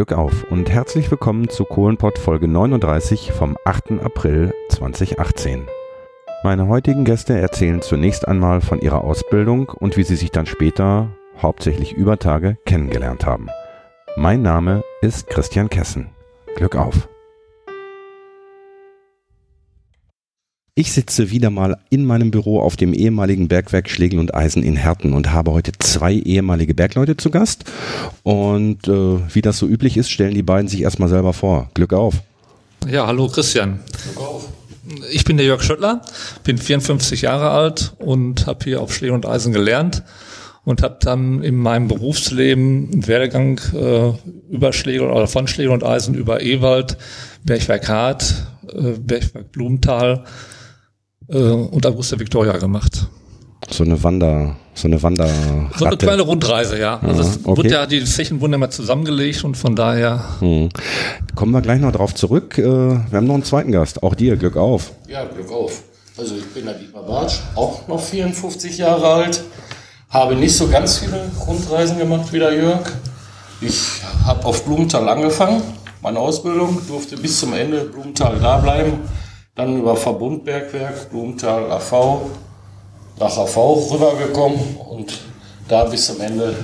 Glück auf und herzlich willkommen zu Kohlenpott Folge 39 vom 8. April 2018. Meine heutigen Gäste erzählen zunächst einmal von ihrer Ausbildung und wie sie sich dann später, hauptsächlich über Tage, kennengelernt haben. Mein Name ist Christian Kessen. Glück auf. Ich sitze wieder mal in meinem Büro auf dem ehemaligen Bergwerk Schlegel und Eisen in Herten und habe heute zwei ehemalige Bergleute zu Gast. Und äh, wie das so üblich ist, stellen die beiden sich erstmal selber vor. Glück auf. Ja, hallo Christian. Glück auf. Ich bin der Jörg Schöttler, bin 54 Jahre alt und habe hier auf Schlegel und Eisen gelernt und habe dann in meinem Berufsleben einen Werdegang äh, über Schlegel oder von Schlegel und Eisen über Ewald, Bergwerk Hart, äh, Bergwerk Blumenthal, äh, und Augusta Victoria gemacht. So eine Wander, so eine Wander. So eine kleine Rundreise, ja. Also es okay. wird ja, die Flächen wurden immer zusammengelegt und von daher. Hm. Kommen wir gleich noch drauf zurück. Äh, wir haben noch einen zweiten Gast. Auch dir, Glück auf. Ja, Glück auf. Also ich bin der Dietmar Bartsch, auch noch 54 Jahre alt. Habe nicht so ganz viele Rundreisen gemacht wie der Jörg. Ich habe auf Blumenthal angefangen, meine Ausbildung, durfte bis zum Ende Blumenthal da bleiben dann über Verbundbergwerk, Blumenthal AV, nach AV rübergekommen und da bis zum Ende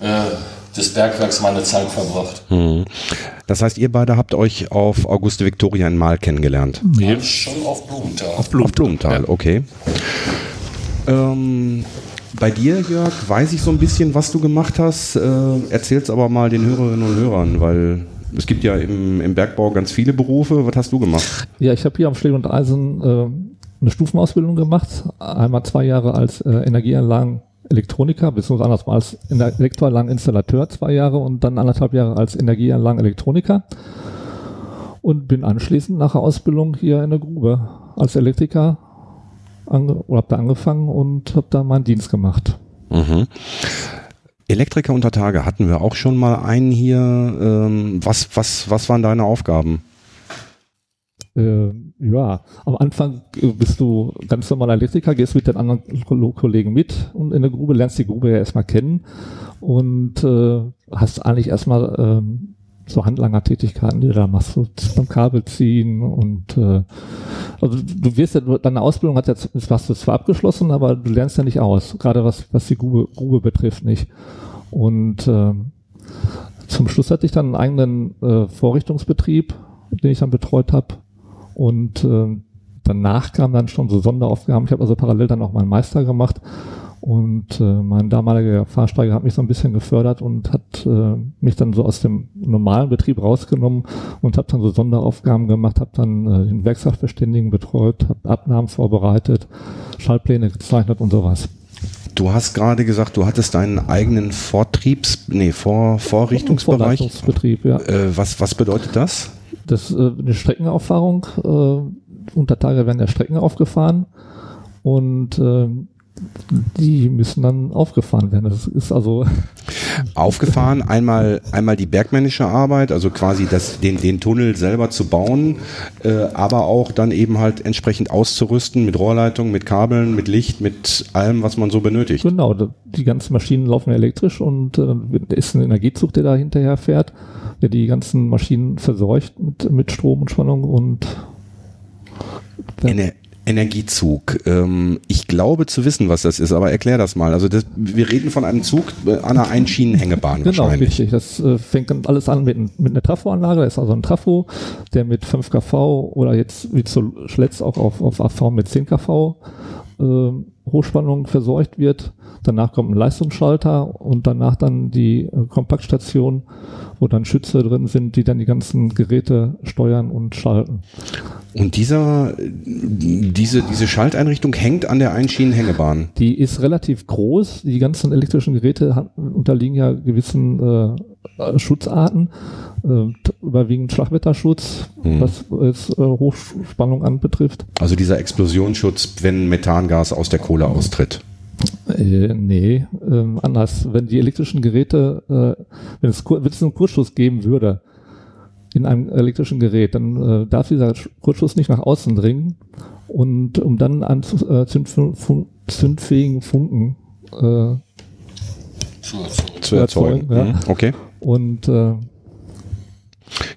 äh, des Bergwerks meine Zeit verbracht. Hm. Das heißt, ihr beide habt euch auf Auguste Victoria in Mal kennengelernt? Ja, schon auf Blumenthal. Auf Blumenthal, auf Blumenthal ja. okay. Ähm, bei dir, Jörg, weiß ich so ein bisschen, was du gemacht hast. Äh, Erzähl's aber mal den Hörerinnen und Hörern, weil es gibt ja im, im Bergbau ganz viele Berufe. Was hast du gemacht? Ja, ich habe hier am Schläger und Eisen äh, eine Stufenausbildung gemacht. Einmal zwei Jahre als äh, Energieanlagen Elektroniker, beziehungsweise andersmal als Elektroanlageninstallateur zwei Jahre und dann anderthalb Jahre als Energieanlagen Elektroniker. Und bin anschließend nach der Ausbildung hier in der Grube als Elektriker ange oder hab da angefangen und habe da meinen Dienst gemacht. Mhm. Elektriker unter Tage hatten wir auch schon mal einen hier. Ähm, was, was, was waren deine Aufgaben? Äh, ja, am Anfang bist du ganz normaler Elektriker, gehst mit den anderen Kollegen mit und in der Grube lernst die Grube ja erstmal kennen und äh, hast eigentlich erstmal ähm, so Handlangertätigkeiten, die du da machst, so beim Kabel ziehen und äh, also du wirst ja, deine Ausbildung hat jetzt, hast du zwar abgeschlossen, aber du lernst ja nicht aus, gerade was, was die Grube, Grube betrifft nicht. Und äh, zum Schluss hatte ich dann einen eigenen äh, Vorrichtungsbetrieb, den ich dann betreut habe. Und äh, danach kamen dann schon so Sonderaufgaben. Ich habe also parallel dann auch meinen Meister gemacht und äh, mein damaliger Fahrsteiger hat mich so ein bisschen gefördert und hat äh, mich dann so aus dem normalen Betrieb rausgenommen und habe dann so Sonderaufgaben gemacht, habe dann äh, den Werksachverständigen betreut, habe Abnahmen vorbereitet, Schaltpläne gezeichnet und sowas. Du hast gerade gesagt, du hattest deinen eigenen Vortriebs, nee, Vor, Vorrichtungsbereich. Vorleistungsbetrieb, ja. Äh, was, was bedeutet das? Das äh, eine Streckenauffahrung. Äh, unter Tage werden ja Strecken aufgefahren und äh, die müssen dann aufgefahren werden. Das ist also aufgefahren. Einmal, einmal die bergmännische Arbeit, also quasi das, den, den Tunnel selber zu bauen, äh, aber auch dann eben halt entsprechend auszurüsten mit Rohrleitung, mit Kabeln, mit Licht, mit allem, was man so benötigt. Genau, die ganzen Maschinen laufen elektrisch und äh, ist ein Energiezug, der da hinterher fährt, der die ganzen Maschinen verseucht mit, mit Strom und Spannung und Ener Energiezug. Ähm, ich glaube zu wissen, was das ist, aber erklär das mal. Also das, wir reden von einem Zug äh, an einer Einschienenhängebahn genau, wahrscheinlich. richtig. Das äh, fängt alles an mit, mit einer Trafoanlage. Da ist also ein Trafo, der mit 5 kV oder jetzt wie zuletzt auch auf, auf AV mit 10 kV äh, Hochspannung versorgt wird. Danach kommt ein Leistungsschalter und danach dann die äh, Kompaktstation, wo dann Schütze drin sind, die dann die ganzen Geräte steuern und schalten. Und dieser, diese, diese Schalteinrichtung hängt an der Einschienenhängebahn? Die ist relativ groß. Die ganzen elektrischen Geräte unterliegen ja gewissen äh, Schutzarten, äh, überwiegend Schlagwetterschutz, hm. was es äh, Hochspannung anbetrifft. Also dieser Explosionsschutz, wenn Methangas aus der Kohle austritt? Äh, nee, äh, anders. Wenn die elektrischen Geräte, äh, wenn, es, wenn es einen Kurzschluss geben würde, in einem elektrischen Gerät, dann äh, darf dieser Kurzschluss nicht nach außen dringen und um dann an äh, zündfähigen Funken äh, zu erzeugen. Zu erzeugen ja. Mhm. Okay. Und äh,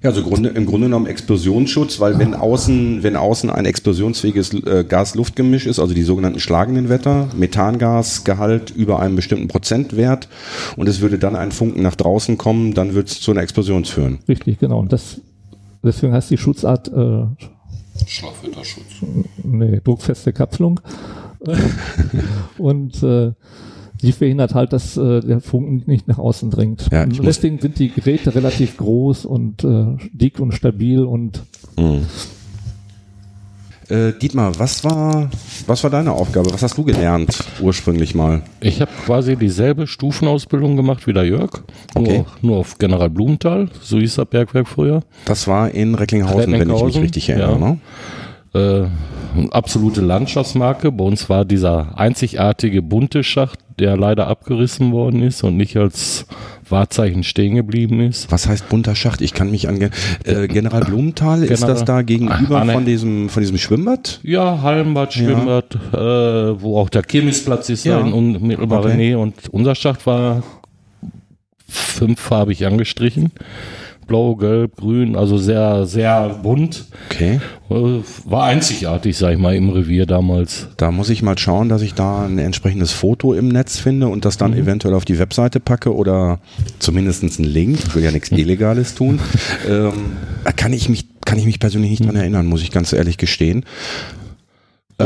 Ja, also Grunde, im Grunde genommen Explosionsschutz, weil wenn außen, wenn außen ein explosionsfähiges äh, Gas-Luft-Gemisch ist, also die sogenannten schlagenden Wetter, Methangasgehalt über einem bestimmten Prozentwert und es würde dann ein Funken nach draußen kommen, dann wird es zu einer Explosion führen. Richtig, genau. Und das, deswegen heißt die Schutzart äh, Schlafwetterschutz. nee, druckfeste Kapselung. und äh, die verhindert halt, dass äh, der Funken nicht nach außen dringt. Ja, deswegen sind die Geräte relativ groß und äh, dick und stabil und Äh, Dietmar, was war, was war deine Aufgabe? Was hast du gelernt ursprünglich mal? Ich habe quasi dieselbe Stufenausbildung gemacht wie der Jörg, Okay. nur, nur auf General Blumenthal, so hieß das Bergwerk früher. Das war in Recklinghausen, wenn ich mich Recklinghausen, richtig erinnere. ja. Ne? Äh, eine absolute Landschaftsmarke. Bei uns war dieser einzigartige bunte Schacht, der leider abgerissen worden ist und nicht als Wahrzeichen stehen geblieben ist. Was heißt bunter Schacht? Ich kann mich an äh, General Blumenthal, ist General- das da gegenüber Ah, ne. von diesem von diesem Schwimmbad? Ja, Hallenbad, Schwimmbad, äh, wo auch der Kirmesplatz ist, Ja. in unmittelbarer Okay. Nähe. Und unser Schacht war fünffarbig angestrichen. Blau, gelb, grün, also sehr, sehr bunt. Okay. Äh, War einzigartig, sag ich mal, im Revier damals. Da muss ich mal schauen, dass ich da ein entsprechendes Foto im Netz finde und das Mhm. dann eventuell auf die Webseite packe oder zumindest einen Link. Ich will ja nichts Illegales tun. Ähm, kann ich mich, kann ich mich persönlich nicht dran erinnern, muss ich ganz ehrlich gestehen.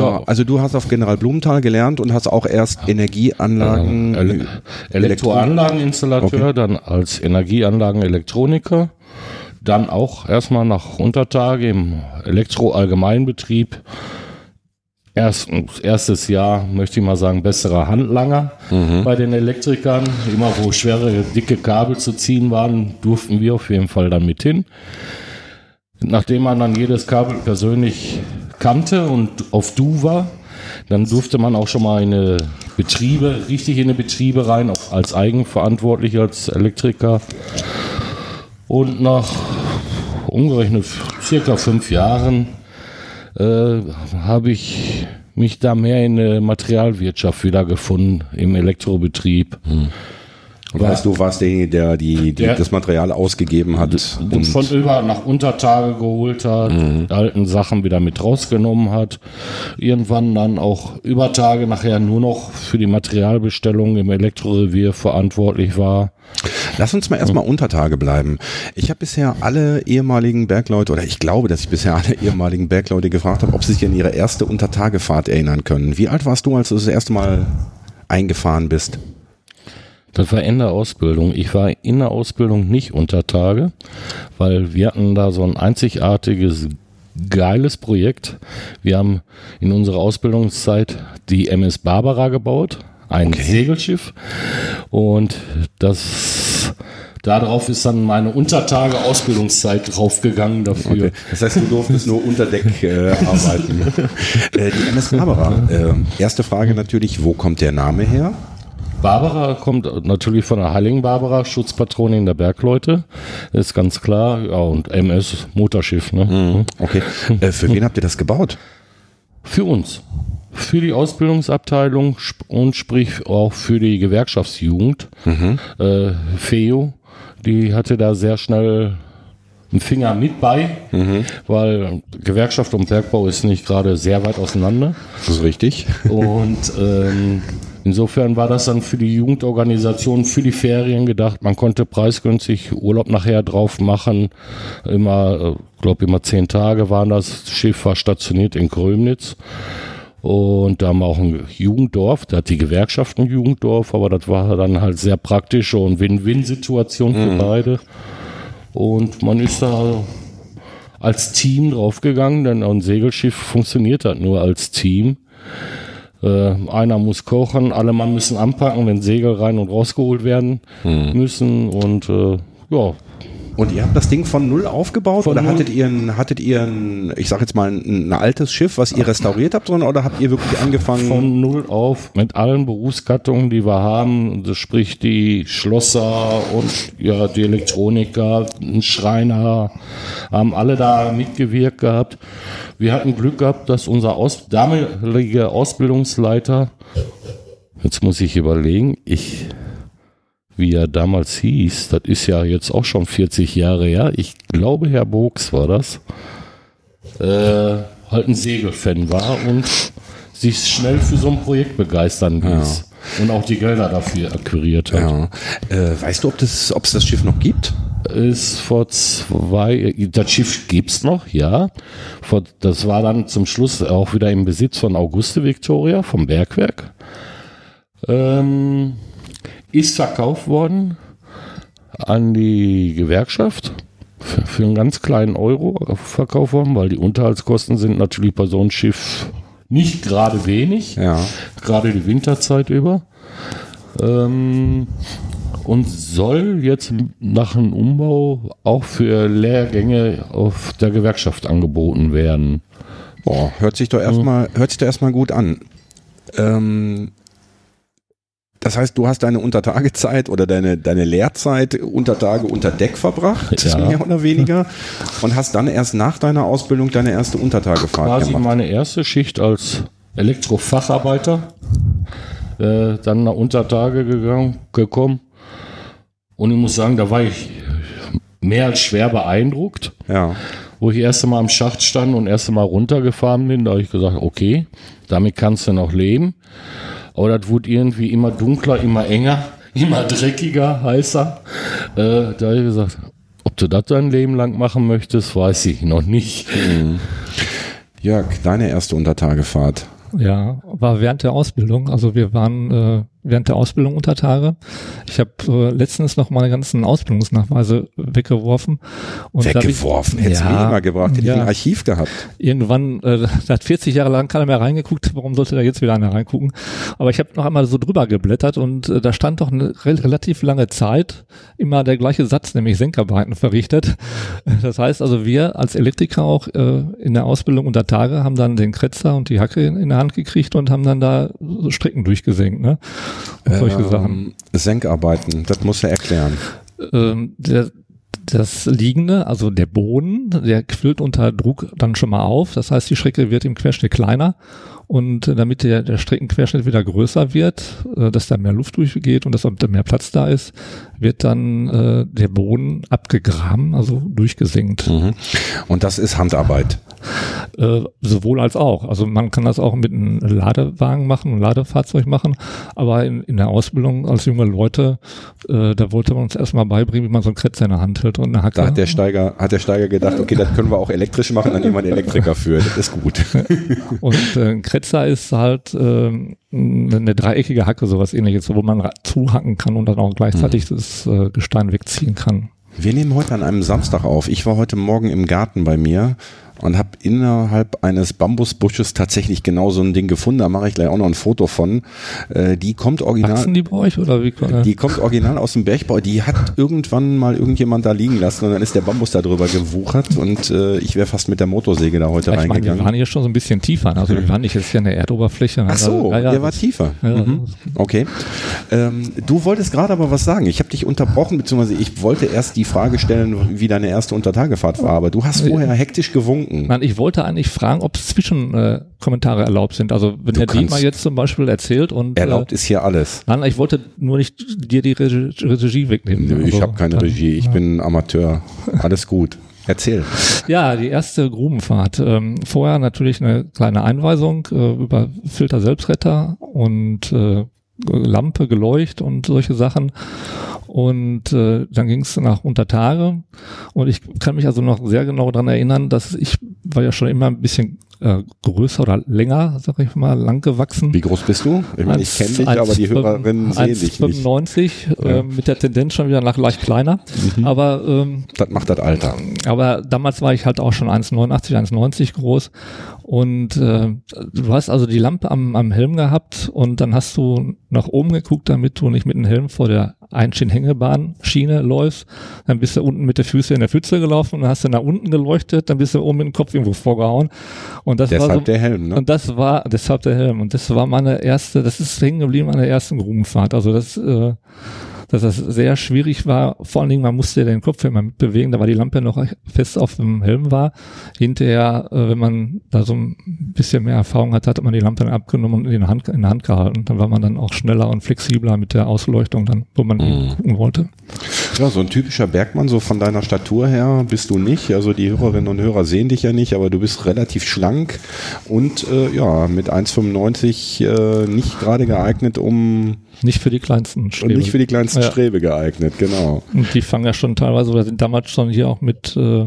Ja. Also du hast auf General Blumenthal gelernt und hast auch erst Energieanlagen. Ähm, Ele Elektroanlageninstallateur, dann als Energieanlagenelektroniker, dann auch erstmal nach Untertage im Elektro-Allgemeinbetrieb. Erst, erstes Jahr, möchte ich mal sagen, besserer Handlanger bei den Elektrikern. Immer wo schwere, dicke Kabel zu ziehen waren, durften wir auf jeden Fall dann mit hin. Nachdem man dann jedes Kabel persönlich kannte und auf Du war, dann durfte man auch schon mal in Betriebe, richtig in eine Betriebe rein, auch als eigenverantwortlich, als Elektriker. Und nach umgerechnet circa fünf Jahren äh, habe ich mich da mehr in eine Materialwirtschaft wiedergefunden im Elektrobetrieb. Und weißt du, warst derjenige, der die, die Der- das Material ausgegeben hat. und von über nach Untertage geholt hat, die alten Sachen wieder mit rausgenommen hat. Irgendwann dann auch über Tage nachher nur noch für die Materialbestellung im Elektrorevier verantwortlich war. Lass uns mal erstmal unter Tage bleiben. Ich habe bisher alle ehemaligen Bergleute, oder ich glaube, dass ich bisher alle ehemaligen Bergleute gefragt habe, ob sie sich an ihre erste Untertagefahrt erinnern können. Wie alt warst du, als du das erste Mal eingefahren bist? Das war in der Ausbildung. Ich war in der Ausbildung nicht unter Tage, weil wir hatten da so ein einzigartiges, geiles Projekt. Wir haben in unserer Ausbildungszeit die MS Barbara gebaut, ein Segelschiff. Und das, darauf ist dann meine Untertage Ausbildungszeit draufgegangen dafür. Das heißt, du durftest nur unter Deck äh, arbeiten. äh, die MS Barbara. Äh, erste Frage natürlich, wo kommt der Name her? Barbara kommt natürlich von der Heiligen Barbara, Schutzpatronin der Bergleute. Ist ganz klar. Ja, und MS, Motorschiff, ne? Okay. Äh, für wen habt ihr das gebaut? Für uns. Für die Ausbildungsabteilung und sprich auch für die Gewerkschaftsjugend. Äh, FEO, die hatte da sehr schnell einen Finger mit bei, weil Gewerkschaft und Bergbau ist nicht gerade sehr weit auseinander. Das ist richtig. Und ähm, insofern war das dann für die Jugendorganisation, für die Ferien gedacht. Man konnte preisgünstig Urlaub nachher drauf machen. Immer, äh, glaube immer zehn Tage waren das. Das Schiff war stationiert in Krömnitz. Und da haben wir auch ein Jugenddorf, da hat die Gewerkschaft ein Jugenddorf, aber das war dann halt sehr praktische und Win-Win-Situation für beide. Und man ist da als Team draufgegangen, denn ein Segelschiff funktioniert halt nur als Team. Äh, einer muss kochen, alle Mann müssen anpacken, wenn Segel rein und rausgeholt werden müssen. Und äh, ja, Und ihr habt das Ding von null aufgebaut Von oder null. hattet ihr ein, hattet ihr ein, ich sag jetzt mal ein, ein altes Schiff, was ihr restauriert habt, sondern oder habt ihr wirklich angefangen? von null auf mit allen Berufsgattungen, die wir haben, das sprich die Schlosser und ja die Elektroniker, ein Schreiner, haben alle da mitgewirkt gehabt. Wir hatten Glück gehabt, dass unser Aus damaliger Ausbildungsleiter, jetzt muss ich überlegen, ich wie er damals hieß, das ist ja jetzt auch schon 40 Jahre her. Ich glaube, Herr Bogs war das. Äh, halt ein Segelfan war und sich schnell für so ein Projekt begeistern ließ. Ja. Und auch die Gelder dafür akquiriert hat. Ja. Äh, weißt du, ob es das, das Schiff noch gibt? Ist vor zwei, das Schiff gibt's noch, ja. Vor, das war dann zum Schluss auch wieder im Besitz von Auguste Victoria vom Bergwerk. Ähm, ist verkauft worden an die Gewerkschaft für, für einen ganz kleinen Euro verkauft worden, weil die Unterhaltskosten sind natürlich bei so einem Schiff nicht gerade wenig, ja. gerade die Winterzeit über. Ähm, und soll jetzt nach einem Umbau auch für Lehrgänge auf der Gewerkschaft angeboten werden. Boah, hört sich doch erstmal, hört sich doch erstmal gut an. Ähm, das heißt, du hast deine Untertagezeit oder deine, deine Lehrzeit unter Tage unter Deck verbracht, ja. mehr oder weniger, und hast dann erst nach deiner Ausbildung deine erste Untertagefahrt Quasi gemacht. meine erste Schicht als Elektrofacharbeiter, äh, dann nach Untertage gegangen, gekommen. Und ich muss sagen, da war ich mehr als schwer beeindruckt. Ja. Wo ich erst einmal am Schacht stand und erst einmal runtergefahren bin, da habe ich gesagt, okay, damit kannst du noch leben. Aber das wurde irgendwie immer dunkler, immer enger, immer dreckiger, heißer. Äh, da habe ich gesagt, ob du das dein Leben lang machen möchtest, weiß ich noch nicht. Mhm. Jörg, deine erste Untertagefahrt. Ja, war während der Ausbildung. Also wir waren äh, während der Ausbildung unter Tage. Ich habe äh, letztens noch meine ganzen Ausbildungsnachweise weggeworfen. Und weggeworfen? Hättest ja, du mir immer gebracht. Hätte ja, ich ein Archiv gehabt. Irgendwann, äh, da hat 40 Jahre lang keiner mehr reingeguckt. Warum sollte da jetzt wieder einer reingucken? Aber ich habe noch einmal so drüber geblättert und äh, da stand doch eine re relativ lange Zeit immer der gleiche Satz, nämlich Senkarbeiten verrichtet. Das heißt also, wir als Elektriker auch äh, in der Ausbildung unter Tage haben dann den Kretzer und die Hacke in, in der Hand gekriegt und haben dann da so Strecken durchgesenkt. Ne? Und solche ähm, Sachen. Senkarbeiten, das muss er erklären. Ähm, der, das Liegende, also der Boden, der quillt unter Druck dann schon mal auf. Das heißt, die Strecke wird im Querschnitt kleiner und äh, damit der, der Streckenquerschnitt wieder größer wird, äh, dass da mehr Luft durchgeht und dass auch mehr Platz da ist, wird dann äh, der Boden abgegraben, also durchgesenkt. Mhm. Und das ist Handarbeit. Äh, sowohl als auch. Also man kann das auch mit einem Ladewagen machen, einem Ladefahrzeug machen, aber in, in der Ausbildung als junge Leute, äh, da wollte man uns erstmal beibringen, wie man so einen Kretzer in der Hand hält und eine Hacke. Da hat der Steiger, hat der Steiger gedacht, okay, das können wir auch elektrisch machen, dann einen Elektriker für. Das ist gut. und äh, ein Kretzer ist halt äh, eine dreieckige Hacke, sowas ähnliches, wo man zuhacken kann und dann auch gleichzeitig mhm. das äh, Gestein wegziehen kann. Wir nehmen heute an einem Samstag auf. Ich war heute Morgen im Garten bei mir und habe innerhalb eines Bambusbusches tatsächlich genau so ein Ding gefunden. Da mache ich gleich auch noch ein Foto von. Äh, die kommt original. Wachsen die bei euch oder wie? Die kommt original aus dem Bergbau. Die hat irgendwann mal irgendjemand da liegen lassen und dann ist der Bambus da drüber gewuchert und äh, ich wäre fast mit der Motorsäge da heute ich reingegangen. Meine, wir waren hier schon so ein bisschen tiefer. Also wir waren nicht jetzt hier an der Erdoberfläche. Ach so, ja, ja, der war tiefer. Ja, mhm. Okay. Ähm, du wolltest gerade aber was sagen. Ich habe dich unterbrochen, beziehungsweise ich wollte erst die Frage stellen, wie deine erste Untertagefahrt war, aber du hast vorher hektisch gewunken denken. Nein, ich wollte eigentlich fragen, ob Zwischenkommentare äh, erlaubt sind. Also wenn du der Dietmar jetzt zum Beispiel erzählt und erlaubt äh, ist hier alles. Nein, ich wollte nur nicht dir die Regie, Regie wegnehmen. Nö, ich also, habe keine Regie. Ich ja. bin Amateur. Alles gut. Erzähl. Ja, die erste Grubenfahrt. Ähm, vorher natürlich eine kleine Einweisung äh, über Filter Selbstretter und äh, Lampe, Geleucht und solche Sachen. Und äh, dann ging es nach Untertage. Und ich kann mich also noch sehr genau daran erinnern, dass ich war ja schon immer ein bisschen äh, größer oder länger, sag ich mal, lang gewachsen. Wie groß bist du? Ich meine, ich kenne dich, aber die Hörerinnen sehen dich 95, nicht. Äh, mit der Tendenz schon wieder nach leicht kleiner. Mhm. Aber ähm, das macht das Alter. Aber damals war ich halt auch schon 1,89, 1,90 groß und äh, du hast also die Lampe am, am Helm gehabt und dann hast du nach oben geguckt, damit du nicht mit dem Helm vor der Einschienenhängebahn-Schiene läufst. Dann bist du unten mit der Füße in der Pfütze gelaufen und dann hast du nach unten geleuchtet, dann bist du oben mit dem Kopf irgendwo vorgehauen. Und das deshalb war so, der Helm, ne? Und das war, deshalb der Helm. Und das war meine erste, das ist hängen geblieben, meine ersten Grubenfahrt. Also das, äh, dass das sehr schwierig war. Vor allen Dingen, man musste den Kopf immer mitbewegen, da war die Lampe noch fest auf dem Helm war. Hinterher, äh, wenn man da so ein bisschen mehr Erfahrung hat, hat man die Lampe dann abgenommen und in der Hand, in der Hand gehalten. Dann war man dann auch schneller und flexibler mit der Ausleuchtung dann, wo man mhm. gucken wollte. Ja, so ein typischer Bergmann, so von deiner Statur her bist du nicht. Also die Hörerinnen und Hörer sehen dich ja nicht, aber du bist relativ schlank und äh, ja, mit 1,95 äh, nicht gerade geeignet, um nicht für die kleinsten Strebe. Und nicht für die kleinsten ja. Strebe geeignet, genau. Und die fangen ja schon teilweise oder sind damals schon hier auch mit äh,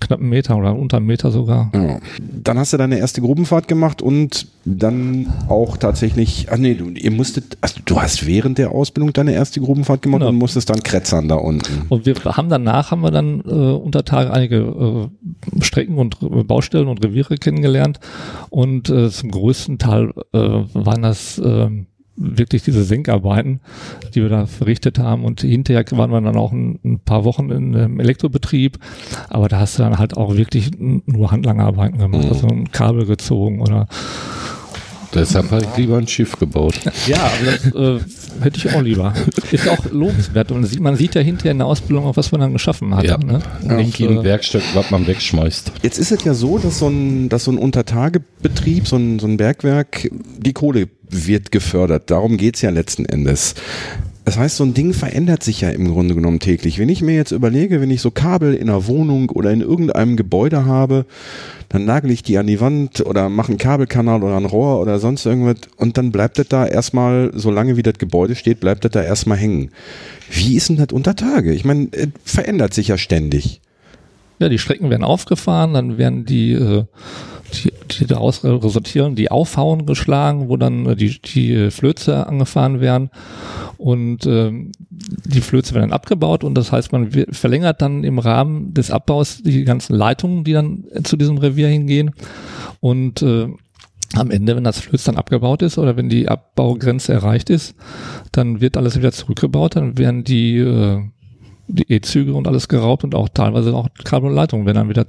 knapp einen Meter oder unter einem Meter sogar. Ja. Dann hast du deine erste Grubenfahrt gemacht und dann auch tatsächlich, ach nee, du, ihr musstet, also du hast während der Ausbildung deine erste Grubenfahrt gemacht genau. und musstest dann kretzern da unten. Und wir haben danach, haben wir dann äh, unter Tage einige äh, Strecken und äh, Baustellen und Reviere kennengelernt und äh, zum größten Teil äh, waren das äh, wirklich diese Senkarbeiten, die wir da verrichtet haben. Und hinterher waren wir dann auch ein, ein paar Wochen in einem Elektrobetrieb. Aber da hast du dann halt auch wirklich nur Handlangarbeiten gemacht, mhm. also ein Kabel gezogen oder Deshalb habe ich lieber ein Schiff gebaut. Ja, aber das äh, hätte ich auch lieber. Ist auch lobenswert. Und man sieht ja hinterher in der Ausbildung auch, was man dann geschaffen hat. Ja, ne? nicht ein äh, Werkstück, was man wegschmeißt. Jetzt ist es ja so, dass so ein, dass so ein Untertagebetrieb, so ein, so ein Bergwerk, die Kohle wird gefördert. Darum geht's ja letzten Endes. Das heißt, so ein Ding verändert sich ja im Grunde genommen täglich. Wenn ich mir jetzt überlege, wenn ich so Kabel in einer Wohnung oder in irgendeinem Gebäude habe, dann nagel ich die an die Wand oder mache einen Kabelkanal oder ein Rohr oder sonst irgendwas und dann bleibt das da erstmal, solange wie das Gebäude steht, bleibt das da erstmal hängen. Wie ist denn das unter Tage? Ich meine, verändert sich ja ständig. Ja, die Strecken werden aufgefahren, dann werden die äh, die, die daraus resultieren, die Aufhauen geschlagen, wo dann äh, die, die äh, Flöze angefahren werden. Und ähm, die Flöze werden dann abgebaut und das heißt, man verlängert dann im Rahmen des Abbaus die ganzen Leitungen, die dann zu diesem Revier hingehen. Und äh, am Ende, wenn das Flöz dann abgebaut ist oder wenn die Abbaugrenze erreicht ist, dann wird alles wieder zurückgebaut, dann werden die äh, die E-Züge und alles geraubt und auch teilweise auch Kabel und Leitungen werden dann wieder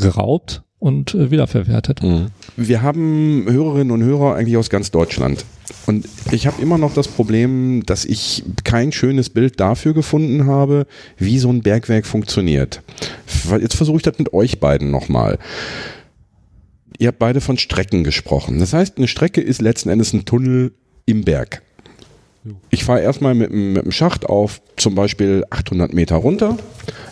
geraubt und äh, wiederverwertet. Mhm. Wir haben Hörerinnen und Hörer eigentlich aus ganz Deutschland. Und ich habe immer noch das Problem, dass ich kein schönes Bild dafür gefunden habe, wie so ein Bergwerk funktioniert. Jetzt versuche ich das mit euch beiden nochmal. Ihr habt beide von Strecken gesprochen. Das heißt, eine Strecke ist letzten Endes ein Tunnel im Berg. Ich fahre erstmal mit, mit dem Schacht auf zum Beispiel 800 Meter runter.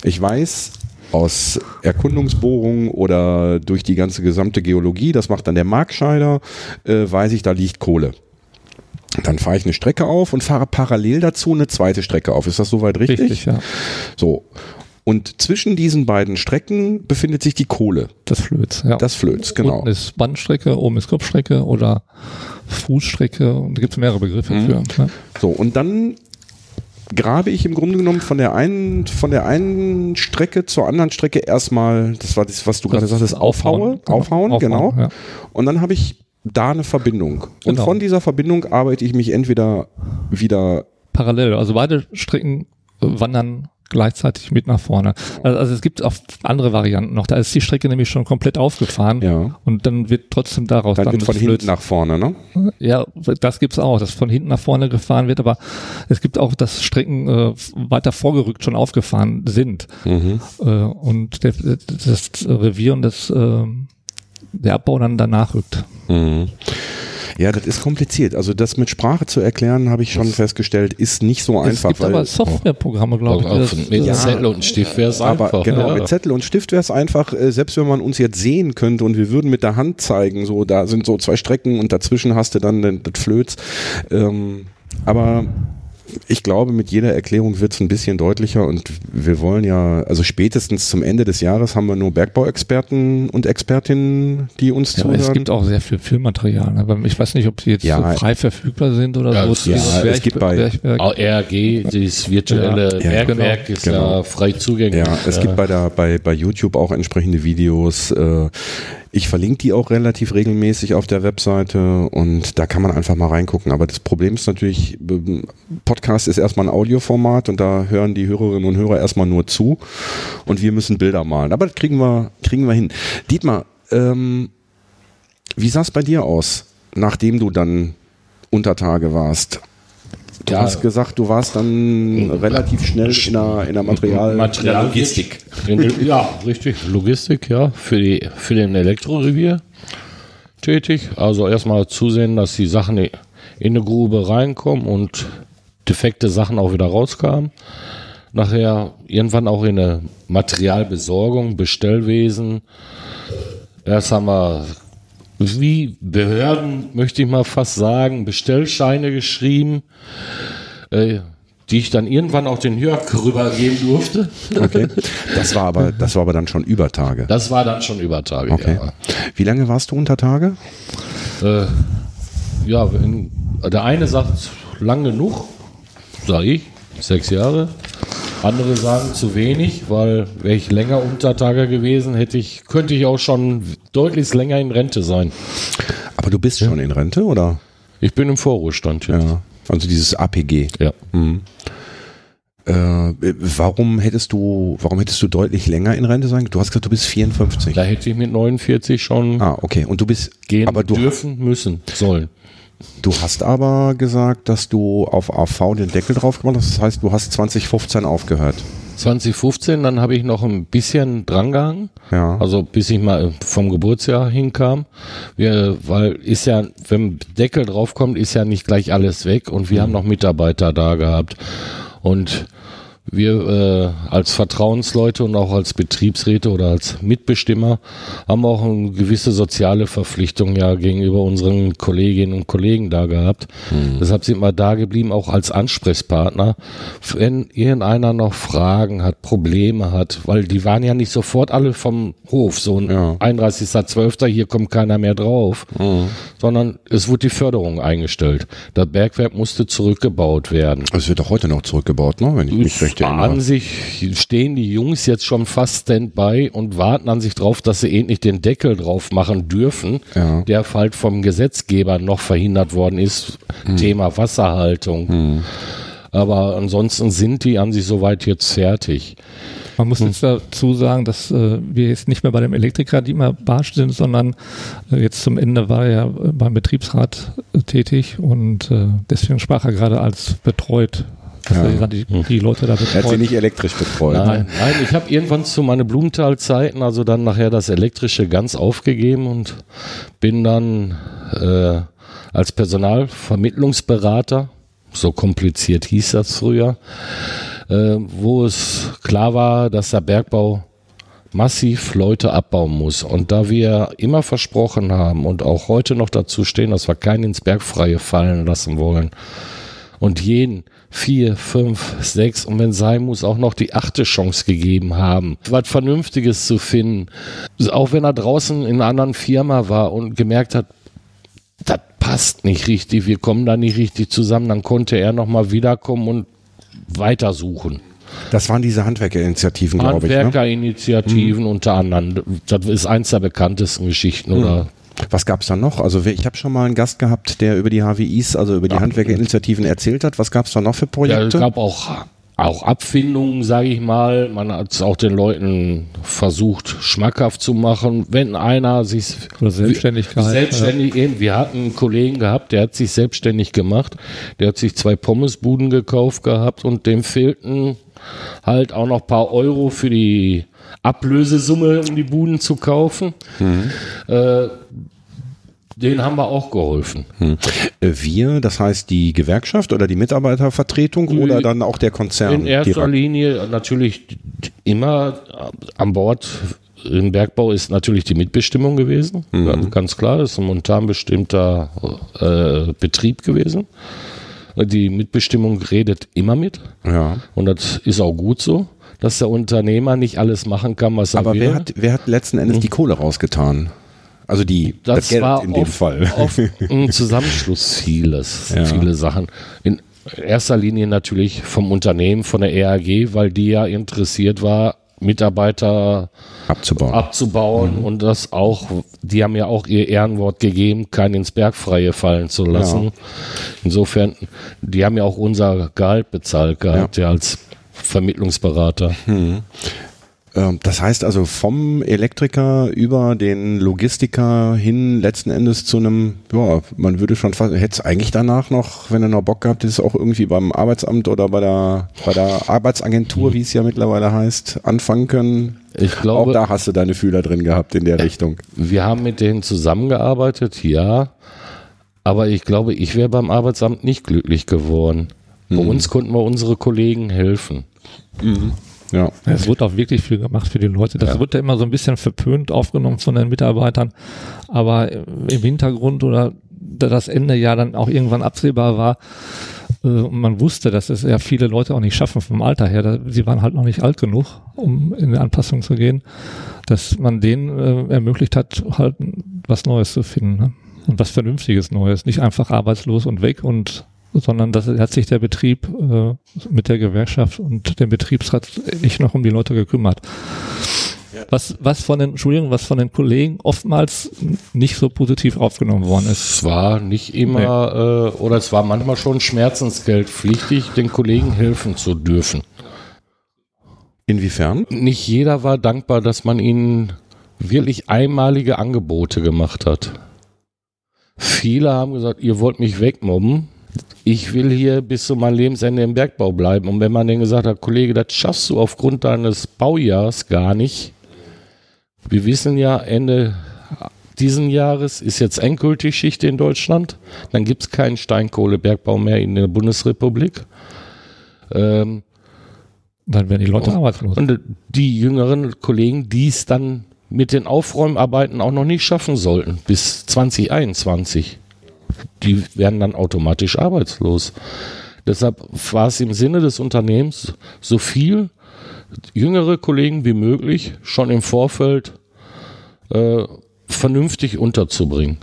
Ich weiß, aus Erkundungsbohrungen oder durch die ganze gesamte Geologie, das macht dann der Markscheider, äh, weiß ich, da liegt Kohle. Dann fahre ich eine Strecke auf und fahre parallel dazu eine zweite Strecke auf. Ist das soweit richtig? Richtig, ja. So. Und zwischen diesen beiden Strecken befindet sich die Kohle. Das Flöz, ja. Das Flöz, genau. Unten ist Bandstrecke, oben ist Kopfstrecke oder Fußstrecke. Und da gibt es mehrere Begriffe mhm. für. Ne? So, und dann grabe ich im Grunde genommen von der einen, von der einen Strecke zur anderen Strecke erstmal, das war das, was du gerade sagtest, aufhaue, aufhauen, aufhauen genau. Ja. Und dann habe ich da eine Verbindung. Und genau. von dieser Verbindung arbeite ich mich entweder wieder parallel, also beide Strecken wandern gleichzeitig mit nach vorne. Also, also, es gibt auch andere Varianten noch. Da ist die Strecke nämlich schon komplett aufgefahren ja. und dann wird trotzdem daraus dann, dann wird von hinten Flöz. nach vorne, ne? Ja, das gibt's auch, dass von hinten nach vorne gefahren wird, aber es gibt auch, dass Strecken äh, weiter vorgerückt schon aufgefahren sind. Mhm. Äh, und der, das Revier und das äh, der Abbau dann danach rückt. Mhm. Ja, das ist kompliziert. Also das mit Sprache zu erklären, habe ich schon das festgestellt, ist nicht so einfach. Es gibt aber Softwareprogramme, glaube ich. Auch mit ja, Zettel und Stift wäre es einfach. Genau, ja. mit Zettel und Stift wäre es einfach, äh, selbst wenn man uns jetzt sehen könnte und wir würden mit der Hand zeigen, so da sind so zwei Strecken und dazwischen hast du dann das Flöz. Ähm, aber ich glaube, mit jeder Erklärung wird es ein bisschen deutlicher und wir wollen ja, also spätestens zum Ende des Jahres haben wir nur Bergbauexperten und Expertinnen, die uns ja, zuhören. es gibt auch sehr viel Filmmaterial, aber ich weiß nicht, ob die jetzt ja, so frei verfügbar sind oder ja, so. Ja, es gibt bei RG, dieses virtuelle ja, Bergwerk genau, ist genau. ja frei zugänglich. Ja, es gibt bei, der, bei, bei YouTube auch entsprechende Videos. Äh, ich verlinke die auch relativ regelmäßig auf der Webseite und da kann man einfach mal reingucken. Aber das Problem ist natürlich, Podcast ist erstmal ein Audioformat und da hören die Hörerinnen und Hörer erstmal nur zu und wir müssen Bilder malen. Aber das kriegen wir, kriegen wir hin. Dietmar, ähm, wie sah es bei dir aus, nachdem du dann unter Tage warst? Du Ja. hast gesagt, du warst dann relativ schnell in der, in der Material Material Logistik. In, ja, richtig. Logistik, ja, für, die, für den Elektrorevier tätig. Also erstmal zusehen, dass die Sachen in eine Grube reinkommen und defekte Sachen auch wieder rauskamen. Nachher irgendwann auch in eine Materialbesorgung, Bestellwesen. Erst haben wir wie Behörden, möchte ich mal fast sagen, Bestellscheine geschrieben, äh, die ich dann irgendwann auch den Jörg rübergeben durfte. Okay. Das war aber, das war aber dann schon über Tage. Das war dann schon über Tage. Okay. Wie lange warst du unter Tage? Ja, äh, ja wenn, der eine sagt lang genug, sage ich, sechs Jahre. Andere sagen zu wenig, weil wäre ich länger unter Tage gewesen, hätte ich, könnte ich auch schon deutlich länger in Rente sein. Aber du bist schon in Rente, oder? Ich bin im Vorruhestand jetzt. Ja. Also dieses APG. Ja. Äh, warum hättest du, warum hättest du deutlich länger in Rente sein? Du hast gesagt, du bist 54. Da hätte ich mit 49 schon Ah, okay. Und du bist, gehen aber du, dürfen, müssen, sollen. Du hast aber gesagt, dass du auf AV den Deckel drauf gemacht hast. Das heißt, du hast 2015 aufgehört. 2015, dann habe ich noch ein bisschen drangehangen. Ja. Also bis ich mal vom Geburtsjahr hinkam. Wir, weil ist ja, wenn Deckel draufkommt, ist ja nicht gleich alles weg und wir haben noch Mitarbeiter da gehabt. Und wir äh, als Vertrauensleute und auch als Betriebsräte oder als Mitbestimmer haben auch eine gewisse soziale Verpflichtung ja gegenüber unseren Kolleginnen und Kollegen da gehabt. Deshalb sind wir da geblieben, auch als Ansprechpartner. Wenn irgendeiner noch Fragen hat, Probleme hat, weil die waren ja nicht sofort alle vom Hof, so ein Ja. 31.12., hier kommt keiner mehr drauf, sondern es wurde die Förderung eingestellt. Das Bergwerk musste zurückgebaut werden. Es wird doch heute noch zurückgebaut, ne? Wenn ich mich recht An sich stehen die Jungs jetzt schon fast Standby und warten an sich drauf, dass sie endlich den Deckel drauf machen dürfen, Ja. der halt vom Gesetzgeber noch verhindert worden ist. Hm. Thema Wasserhaltung. Aber ansonsten sind die an sich soweit jetzt fertig. Man muss jetzt dazu sagen, dass äh, wir jetzt nicht mehr bei dem Elektriker Dietmar Barsch sind, sondern äh, jetzt zum Ende war er äh, beim Betriebsrat äh, tätig und äh, deswegen sprach er gerade als betreut, dass Ja. er die, die Leute da Er hat sie betreut. nicht elektrisch betreut. Nein, nein, ich habe irgendwann zu meine Blumenthal-Zeiten, also dann nachher das Elektrische ganz aufgegeben und bin dann äh, als Personalvermittlungsberater, so kompliziert hieß das früher, äh, wo es klar war, dass der Bergbau massiv Leute abbauen muss. Und da wir immer versprochen haben und auch heute noch dazu stehen, dass wir keinen ins Bergfreie fallen lassen wollen, und jeden vier, fünf, sechs und wenn sein muss auch noch die achte Chance gegeben haben, was Vernünftiges zu finden. Auch wenn er draußen in einer anderen Firma war und gemerkt hat, das passt nicht richtig, wir kommen da nicht richtig zusammen, dann konnte er nochmal wiederkommen und weitersuchen. Das waren diese Handwerkerinitiativen, glaube ich. Ne? Handwerkerinitiativen unter anderem. Das ist eins der bekanntesten Geschichten oder Was gab's da noch? Also ich habe schon mal einen Gast gehabt, der über die HWIs, also über die Handwerkerinitiativen erzählt hat. Was gab's da noch für Ja, es Projekte? gab auch, auch Abfindungen, sage ich mal. Man hat es auch den Leuten versucht, schmackhaft zu machen. Wenn einer sich Oder Selbstständigkeit, selbstständig, eben, wir hatten einen Kollegen gehabt, der hat sich selbstständig gemacht. Der hat sich zwei Pommesbuden gekauft gehabt und dem fehlten halt auch noch ein paar Euro für die Ablösesumme, um die Buden zu kaufen. Äh, den haben wir auch geholfen. Hm. Äh, Wir, das heißt die Gewerkschaft oder die Mitarbeitervertretung oder dann auch der Konzern? In erster direkt? Linie natürlich immer an Bord im Bergbau ist natürlich die Mitbestimmung gewesen. Ganz, ganz klar, das ist ein montan bestimmter äh, Betrieb gewesen. Die Mitbestimmung redet immer mit. Ja. Und das ist auch gut so, dass der Unternehmer nicht alles machen kann, was er Aber will. wer hat, wer hat letzten Endes die Kohle rausgetan? Also die, das, das Geld war in dem oft, Fall. oft ein Zusammenschluss vieles, Ja. viele Sachen. In erster Linie natürlich vom Unternehmen, von der EAG, weil die ja interessiert war, Mitarbeiter Abzubauen. abzubauen Mhm. und das auch, die haben ja auch ihr Ehrenwort gegeben, keinen ins Bergfreie fallen zu lassen. Ja. Insofern, die haben ja auch unser Gehalt bezahlt gehabt, ja, als Vermittlungsberater. Ähm, das heißt also vom Elektriker über den Logistiker hin letzten Endes zu einem, ja, man würde schon fast, hätte es eigentlich danach noch, wenn er noch Bock gehabt ist, auch irgendwie beim Arbeitsamt oder bei der, bei der Arbeitsagentur, wie es ja mittlerweile heißt, anfangen können. Ich glaube, auch da hast du deine Fühler drin gehabt in der Richtung. Wir haben mit denen zusammengearbeitet, ja. Aber ich glaube, ich wäre beim Arbeitsamt nicht glücklich geworden. Bei Mhm. uns konnten wir unsere Kollegen helfen. Ja. Es wird auch wirklich viel gemacht für die Leute. Das wird ja immer so ein bisschen verpönt aufgenommen von den Mitarbeitern. Aber im Hintergrund oder da das Ende ja dann auch irgendwann absehbar war, äh, und man wusste, dass es ja viele Leute auch nicht schaffen vom Alter her. Sie waren halt noch nicht alt genug, um in die Anpassung zu gehen, dass man denen äh, ermöglicht hat, halt was Neues zu finden. Ne? Und was Vernünftiges Neues. Nicht einfach arbeitslos und weg und sondern das hat sich der Betrieb äh, mit der Gewerkschaft und dem Betriebsrat nicht noch um die Leute gekümmert. Was, was von den, Entschuldigung, was von den Kollegen oftmals nicht so positiv aufgenommen worden ist. Es war nicht immer, äh, oder es war manchmal schon schmerzensgeldpflichtig, den Kollegen helfen zu dürfen. Inwiefern? Nicht jeder war dankbar, dass man ihnen wirklich einmalige Angebote gemacht hat. Viele haben gesagt, ihr wollt mich wegmobben. Ich will hier bis zu meinem Lebensende im Bergbau bleiben. Und wenn man denen gesagt hat, Kollege, das schaffst du aufgrund deines Baujahrs gar nicht. Wir wissen ja, Ende diesen Jahres ist jetzt endgültig Schicht in Deutschland. Dann gibt es keinen Steinkohlebergbau mehr in der Bundesrepublik. Ähm, Dann werden die Leute Oh. arbeitslos. und die jüngeren Kollegen, die es dann mit den Aufräumarbeiten auch noch nicht schaffen sollten, bis 2021, die werden dann automatisch arbeitslos. Deshalb war es im Sinne des Unternehmens, so viel jüngere Kollegen wie möglich schon im Vorfeld äh, vernünftig unterzubringen.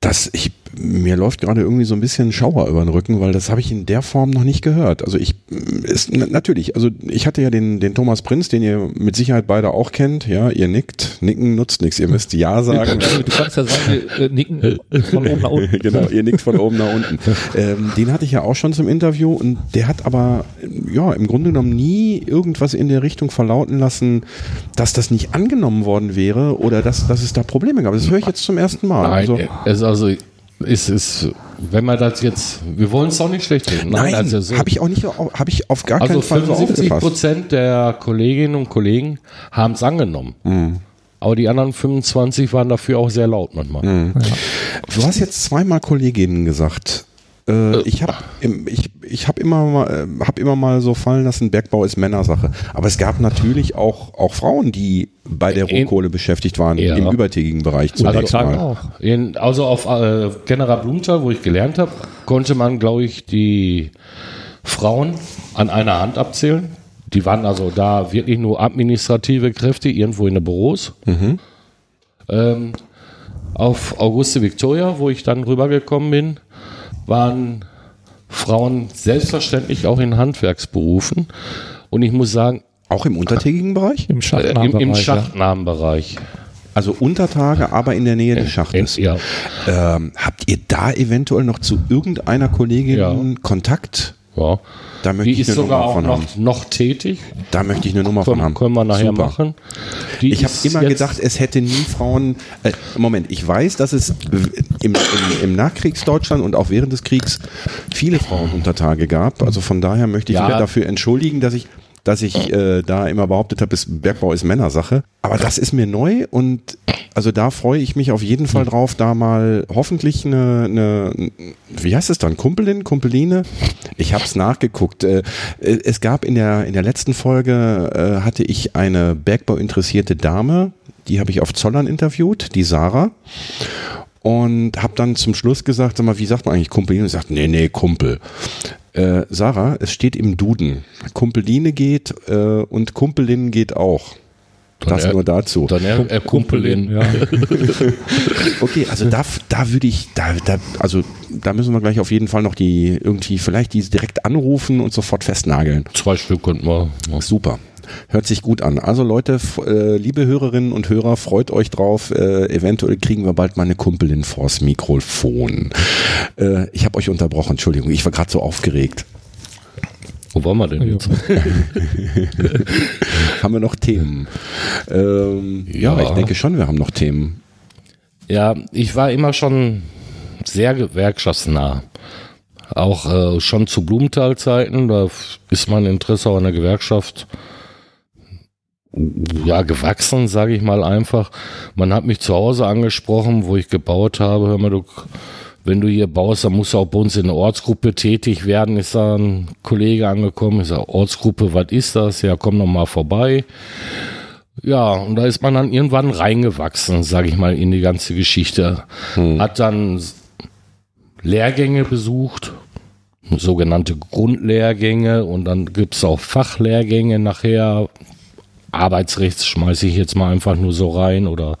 Das, ich, mir läuft gerade irgendwie so ein bisschen Schauer über den Rücken, weil das habe ich in der Form noch nicht gehört. Also ich, ist, na- natürlich, also ich hatte ja den, den Thomas Prinz, den ihr mit Sicherheit beide auch kennt, ja, ihr nickt, nicken nutzt nichts, ihr müsst Ja sagen. Du kannst ja sagen, wir nicken von oben nach unten. genau, ihr nickt von oben nach unten. Ähm, den hatte ich ja auch schon zum Interview und der hat aber ja im Grunde genommen nie irgendwas in der Richtung verlauten lassen, dass das nicht angenommen worden wäre oder dass, dass es da Probleme gab. Das höre ich jetzt zum ersten Mal. Nein, also, es also es ist, wenn man das jetzt, wir wollen es auch nicht schlecht reden. nein, also so. habe ich auch nicht, habe ich auf gar Also keinen Fall so 75 aufgefasst. Prozent der Kolleginnen und Kollegen haben es angenommen. Mhm. Aber die anderen 25 waren dafür auch sehr laut manchmal. Mhm. Du hast jetzt zweimal Kolleginnen gesagt. Äh, ich habe ich, ich hab immer, mal, äh, hab immer mal so fallen lassen, Bergbau ist Männersache. Aber es gab natürlich auch, auch Frauen, die bei der In- Rohkohle beschäftigt waren, Ja. im übertägigen Bereich zunächst Tage mal. auch. In, also auf äh, General Blumenthal, wo ich gelernt habe, konnte man, glaube ich, die Frauen an einer Hand abzählen. Die waren also da wirklich nur administrative Kräfte irgendwo in den Büros. Ähm, auf Auguste Victoria, wo ich dann rübergekommen bin, waren Frauen selbstverständlich auch in Handwerksberufen. Und ich muss sagen, Auch im untertägigen Bereich? Im äh, im, Schachtnahmenbereich. im ja. Schachtnahmenbereich. Also Untertage, aber in der Nähe des Schachtes. Ja. Ähm, habt ihr da eventuell noch zu irgendeiner Kollegin Ja. Kontakt? Ja. Da möchte Die ich ist eine sogar Nummer auch von haben. noch, noch tätig. Da möchte ich eine Nummer von haben. können wir nachher Super. machen. Die Ich habe immer gedacht, es hätte nie Frauen. Äh, Moment, ich weiß, dass es im, im, im Nachkriegsdeutschland und auch während des Kriegs viele Frauen unter Tage gab. Also von daher möchte ich Ja. mich dafür entschuldigen, dass ich dass ich äh, da immer behauptet habe, Bergbau ist Männersache. Aber das ist mir neu und also da freue ich mich auf jeden Fall drauf, da mal hoffentlich eine, eine wie heißt es dann, Kumpelin, Kumpeline? Ich habe es nachgeguckt. Äh, äh, es gab in der, in der letzten Folge, äh, hatte ich eine Bergbau-interessierte Dame, die habe ich auf Zollern interviewt, die Sarah. Und habe dann zum Schluss gesagt, sag mal, wie sagt man eigentlich Kumpeline? Und sagt, nee, nee, Kumpel. Äh, Sarah, es steht im Duden. Kumpeline geht äh, und Kumpelin geht auch. Dann Das er- nur dazu. Dann er, er Kumpelin. Ja. Okay, also da, da würde ich, da, da, also da müssen wir gleich auf jeden Fall noch die irgendwie vielleicht die direkt anrufen und sofort festnageln. Zwei Stück könnten wir. Super. Hört sich gut an. Also Leute, äh, liebe Hörerinnen und Hörer, freut euch drauf. Äh, eventuell kriegen wir bald mal eine Kumpelin vors Mikrofon. Äh, ich habe euch unterbrochen, Entschuldigung, ich war gerade so aufgeregt. Wo waren wir denn jetzt? haben wir noch Themen? Ähm, ja. ja, ich denke schon, wir haben noch Themen. Ja, ich war immer schon sehr gewerkschaftsnah. Auch äh, schon zu Blumenthal-Zeiten, da ist mein Interesse an der Gewerkschaft ja gewachsen, sage ich mal einfach. Man hat mich zu Hause angesprochen, wo ich gebaut habe. Hör mal, du, wenn du hier baust, dann musst du auch bei uns in der Ortsgruppe tätig werden. Ist da ein Kollege angekommen, ist sage, Ortsgruppe, was ist das? Ja, komm noch mal vorbei. Ja, und da ist man dann irgendwann reingewachsen, sage ich mal, in die ganze Geschichte. Hm. Hat dann Lehrgänge besucht, sogenannte Grundlehrgänge und dann gibt es auch Fachlehrgänge nachher. Arbeitsrechts schmeiße ich jetzt mal einfach nur so rein oder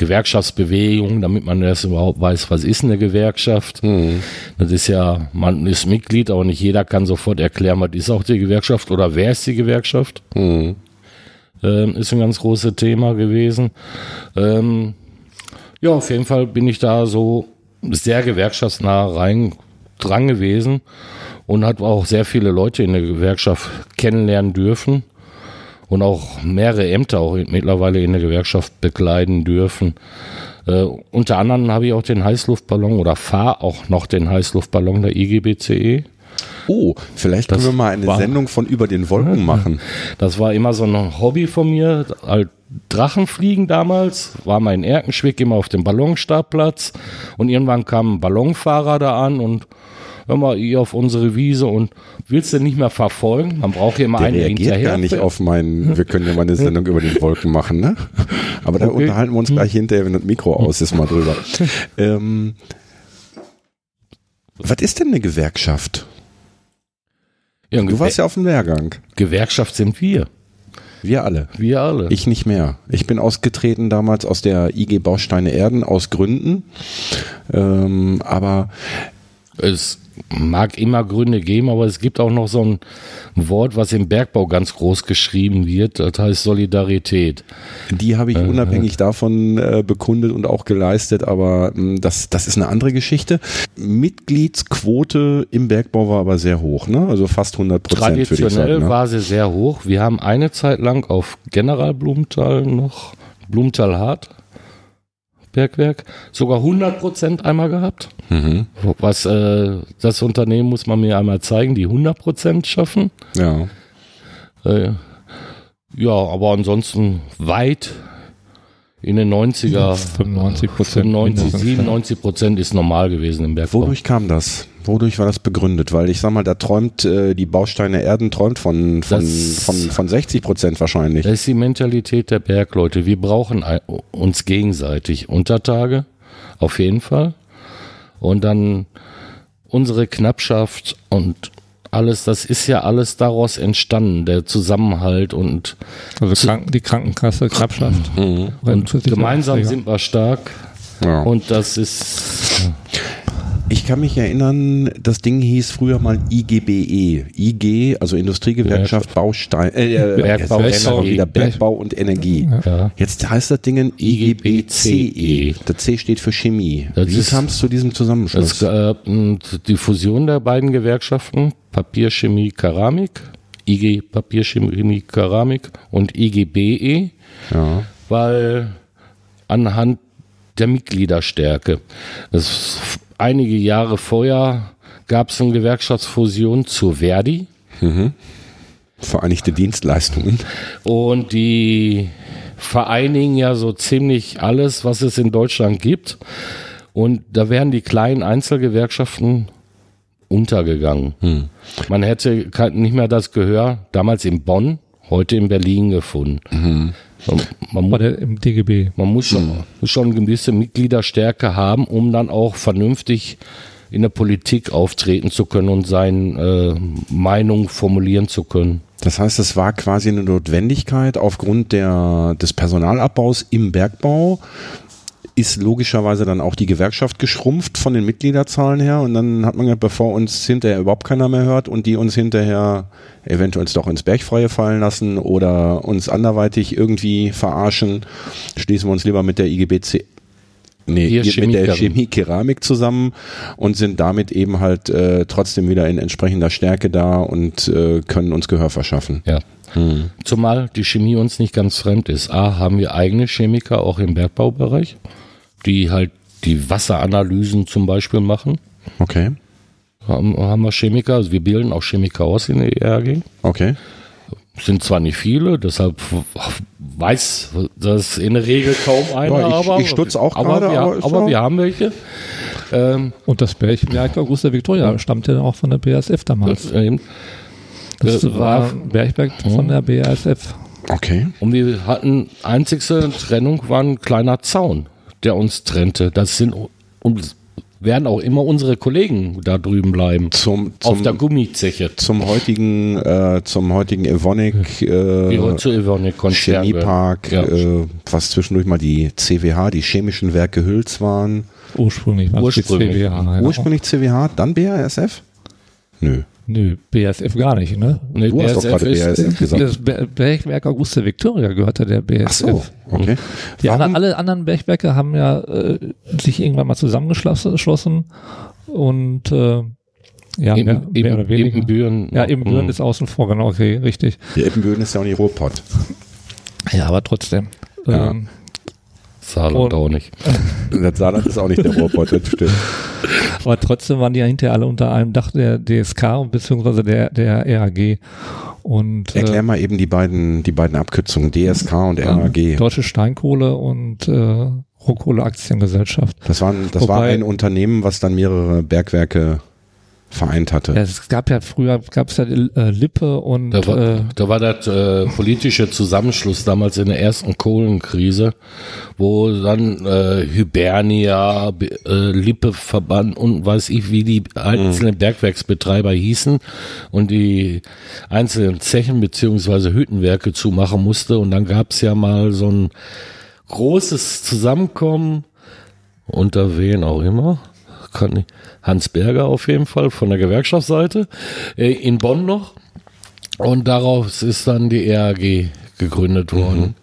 Gewerkschaftsbewegung, damit man erst überhaupt weiß, was ist eine Gewerkschaft. Mhm. Das ist ja, man ist Mitglied, aber nicht jeder kann sofort erklären, was ist auch die Gewerkschaft oder wer ist die Gewerkschaft. Mhm. Ähm, ist ein ganz großes Thema gewesen. Ähm, ja, auf jeden Fall bin ich da so sehr gewerkschaftsnah rein dran gewesen und hat auch sehr viele Leute in der Gewerkschaft kennenlernen dürfen und auch mehrere Ämter auch mittlerweile in der Gewerkschaft bekleiden dürfen. Äh, unter anderem habe ich auch den Heißluftballon oder fahre auch noch den Heißluftballon der IGBCE. Oh, vielleicht das können wir mal eine war, Sendung von über den Wolken machen. Das war immer so ein Hobby von mir. Halt Drachenfliegen damals, war mein Erkenschwick immer auf dem Ballonstartplatz und irgendwann kam ein Ballonfahrer da an und hör mal, ihr auf unsere Wiese und willst du nicht mehr verfolgen? Man braucht hier immer der einen, hinterher. gar nicht auf meinen, wir können ja mal eine Sendung über den Wolken machen, ne? Aber da okay. unterhalten wir uns gleich hinterher, wenn das Mikro aus ist, mal drüber. Ähm, was ist denn eine Gewerkschaft? Ja, du warst ja auf dem Lehrgang. Gewerkschaft sind wir. Wir alle. Wir alle. Ich nicht mehr. Ich bin ausgetreten damals aus der IG Bausteine Erden aus Gründen. Ähm, aber es mag immer Gründe geben, aber es gibt auch noch so ein Wort, was im Bergbau ganz groß geschrieben wird, das heißt Solidarität. Die habe ich äh, unabhängig davon äh, bekundet und auch geleistet, aber mh, hm, das, das ist eine andere Geschichte. Mitgliedsquote im Bergbau war aber sehr hoch, ne? also fast 100 Prozent. Traditionell sagen, ne? war sie sehr hoch. Wir haben eine Zeit lang auf General Blumenthal noch, Blumenthal Hart, Bergwerk, sogar 100 Prozent einmal gehabt. Mhm. Was äh, das Unternehmen muss man mir einmal zeigen, die 100 Prozent schaffen. Ja. Äh, ja, aber ansonsten weit in den 90er. 95 Prozent. 97 Prozent ist normal gewesen im Bergbau. Wodurch kam das? Wodurch war das begründet? Weil ich sag mal, da träumt äh, die Bausteine Erden träumt von, von, von, von 60 Prozent wahrscheinlich. Das ist die Mentalität der Bergleute. Wir brauchen uns gegenseitig Untertage, auf jeden Fall. Und dann unsere Knappschaft und alles, das ist ja alles daraus entstanden, der Zusammenhalt und also Kranken, die Krankenkasse, Knappschaft. Mhm. Und gemeinsam sind wir stark. Ja. Und das ist ich kann mich erinnern, das Ding hieß früher mal IGBE. IG, also Industriegewerkschaft Baustein, äh, äh Bergbau, Energie. Wieder Bergbau und Energie. Ja. Jetzt heißt das Ding IGBCE. Das C steht für Chemie. Das Wie kam es zu diesem Zusammenschluss? Es gab die Fusion der beiden Gewerkschaften, Papier, Chemie, Keramik, IG Papier, Chemie, Keramik und IGBE, ja. weil anhand der Mitgliederstärke. Das einige Jahre vorher gab es eine Gewerkschaftsfusion zu Verdi. Mhm. Vereinigte Dienstleistungen. Und die vereinigen ja so ziemlich alles, was es in Deutschland gibt. Und da wären die kleinen Einzelgewerkschaften untergegangen. Hm. Man hätte nicht mehr das Gehör damals in Bonn, heute in Berlin gefunden. Mhm. Man, man, im DGB. Man muss schon, mhm. schon eine gewisse Mitgliederstärke haben, um dann auch vernünftig in der Politik auftreten zu können und seine äh, Meinung formulieren zu können. Das heißt, es war quasi eine Notwendigkeit aufgrund der, des Personalabbaus im Bergbau, ist logischerweise dann auch die Gewerkschaft geschrumpft von den Mitgliederzahlen her und dann hat man gesagt, bevor uns hinterher überhaupt keiner mehr hört und die uns hinterher eventuell doch ins Bergfreie fallen lassen oder uns anderweitig irgendwie verarschen, schließen wir uns lieber mit der IGBC Nee, mit der Chemikerin. Chemie Keramik zusammen und sind damit eben halt äh, trotzdem wieder in entsprechender Stärke da und äh, können uns Gehör verschaffen. Ja. Zumal die Chemie uns nicht ganz fremd ist. A, haben wir eigene Chemiker auch im Bergbaubereich, die halt die Wasseranalysen zum Beispiel machen. Okay, Haben, haben wir Chemiker, also wir bilden auch Chemiker aus in der ERG. okay. Sind zwar nicht viele, deshalb weiß das in der Regel kaum einer, Ja, ich- aber, ich stutz auch aber, gerade, wir, aber aber, wir haben welche. Ähm, Und das Bergwerk Augusta Victoria stammt ja auch von der BASF damals. das, ähm, Das äh, war ein Bergwerk von der BASF. Okay. Und wir hatten einzigste Trennung war ein kleiner Zaun, der uns trennte. Das sind und werden auch immer unsere Kollegen da drüben bleiben. Zum, auf der zum, Gummizeche. zum heutigen, äh, zum heutigen Evonik äh, zu Evonik. Chemiepark, Ja. äh, was zwischendurch mal die CWH, die chemischen Werke Hüls waren. Ursprünglich war Ursprünglich. CWH. Ja. Ursprünglich CWH, dann BASF? Nö. Nö, BASF gar nicht, ne? Nee, Du hast doch BASF gerade BASF gesagt. Das Ber- Bergwerk Augusta Victoria gehörte der BASF. Ach so, okay. Die anderen, alle anderen Bergwerke haben ja äh, sich irgendwann mal zusammengeschlossen geschlossen und äh, ja, Eben, mehr, mehr oder eben, weniger. eben Büren. ja, eben Büren ist außen vor, genau, okay, richtig. die Eppenböden ist ja auch nicht Ruhrpott. Ja, aber trotzdem. Ja. Ähm, Saarland Und- auch nicht. Das Saarland ist auch nicht der Ruhrpott, das stimmt. aber trotzdem waren die ja hinterher alle unter einem Dach der DSK und beziehungsweise der, der RAG. Und Erklär äh, mal eben die beiden, die beiden Abkürzungen, DSK und RAG. Deutsche Steinkohle und äh, Rohkohle Aktiengesellschaft. Das, waren, das war Wobei- ein Unternehmen, was dann mehrere Bergwerke vereint hatte. Ja, es gab ja früher gab es ja äh, Lippe und Da war, äh, da war das äh, politische Zusammenschluss damals in der ersten Kohlenkrise, wo dann äh, Hibernia, äh, Lippe-Verband und weiß ich, wie die einzelnen Bergwerksbetreiber hießen und die einzelnen Zechen beziehungsweise Hüttenwerke zumachen musste. Und dann gab es ja mal so ein großes Zusammenkommen unter wen auch immer. Kann ich, Hans Berger auf jeden Fall von der Gewerkschaftsseite äh, in Bonn noch. Und daraus ist dann die RAG gegründet worden.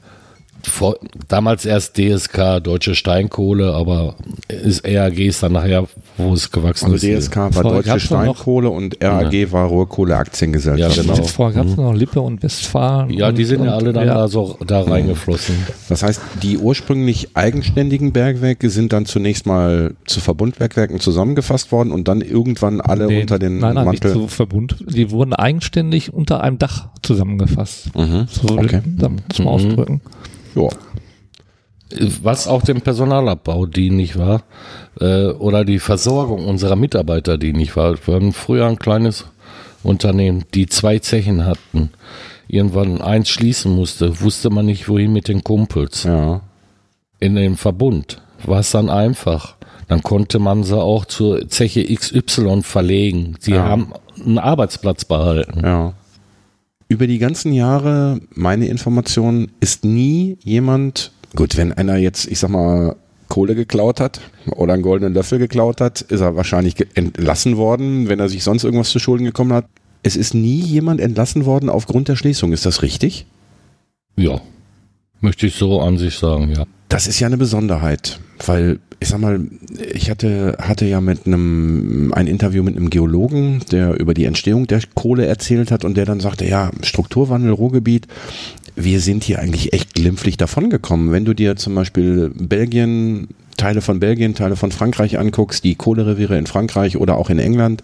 Vor, damals erst DSK, Deutsche Steinkohle, aber ist RAG ist dann nachher, wo es gewachsen Also ist. DSK war Vorher Deutsche gab's doch noch- Steinkohle und RAG war Ruhrkohle Aktiengesellschaft. Ja, genau. Vorher gab es noch Lippe und Westfalen. Ja, die und, sind ja und- alle dann ja, da so da reingeflossen. Das heißt, die ursprünglich eigenständigen Bergwerke sind dann zunächst mal zu Verbundbergwerken zusammengefasst worden und dann irgendwann alle nee, unter den nein, nein, Mantel. nicht so Verbund. Die wurden eigenständig unter einem Dach zusammengefasst. Mhm. So Okay. zum Mhm. Ausdrücken. Ja. Was auch dem Personalabbau dienlich war äh, oder die Versorgung unserer Mitarbeiter dienlich war. Wir hatten früher ein kleines Unternehmen, die zwei Zechen hatten. Irgendwann eins schließen musste, wusste man nicht, wohin mit den Kumpels. ja. In dem Verbund war es dann einfach. Dann konnte man sie auch zur Zeche XY verlegen. Sie Ja. haben einen Arbeitsplatz behalten. Ja. Über die ganzen Jahre, meine Information, ist nie jemand, gut, wenn einer jetzt, ich sag mal, Kohle geklaut hat oder einen goldenen Löffel geklaut hat, ist er wahrscheinlich entlassen worden, wenn er sich sonst irgendwas zu Schulden gekommen hat. Es ist nie jemand entlassen worden aufgrund der Schließung. Ist das richtig? Ja, möchte ich so an sich sagen, ja. Das ist ja eine Besonderheit, weil ich sag mal, ich hatte, hatte ja mit einem ein Interview mit einem Geologen, der über die Entstehung der Kohle erzählt hat und der dann sagte, ja, Strukturwandel, Ruhrgebiet, wir sind hier eigentlich echt glimpflich davongekommen. Wenn du dir zum Beispiel Belgien, Teile von Belgien, Teile von Frankreich anguckst, die Kohlereviere in Frankreich oder auch in England,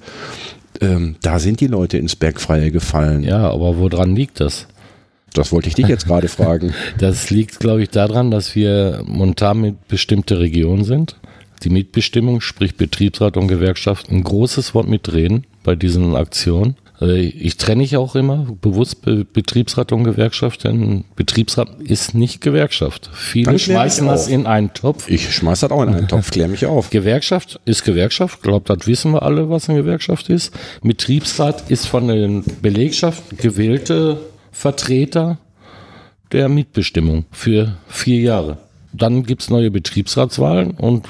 ähm, da sind die Leute ins Bergfreie gefallen. Ja, aber woran liegt das? Das wollte ich dich jetzt gerade fragen. Das liegt, glaube ich, daran, dass wir momentan mit bestimmte Regionen sind. Die Mitbestimmung, sprich Betriebsrat und Gewerkschaft, ein großes Wort mitreden bei diesen Aktionen. Äh, Ich trenne ich auch immer bewusst Be Betriebsrat und Gewerkschaft, denn Betriebsrat ist nicht Gewerkschaft. Viele schmeißen das auf. in einen Topf. Ich schmeiß das auch in einen Topf, klär mich auf. Gewerkschaft ist Gewerkschaft, glaubt, das wissen wir alle, was eine Gewerkschaft ist. Betriebsrat ist von den Belegschaften gewählte Vertreter der Mitbestimmung für vier Jahre. Dann gibt's neue Betriebsratswahlen und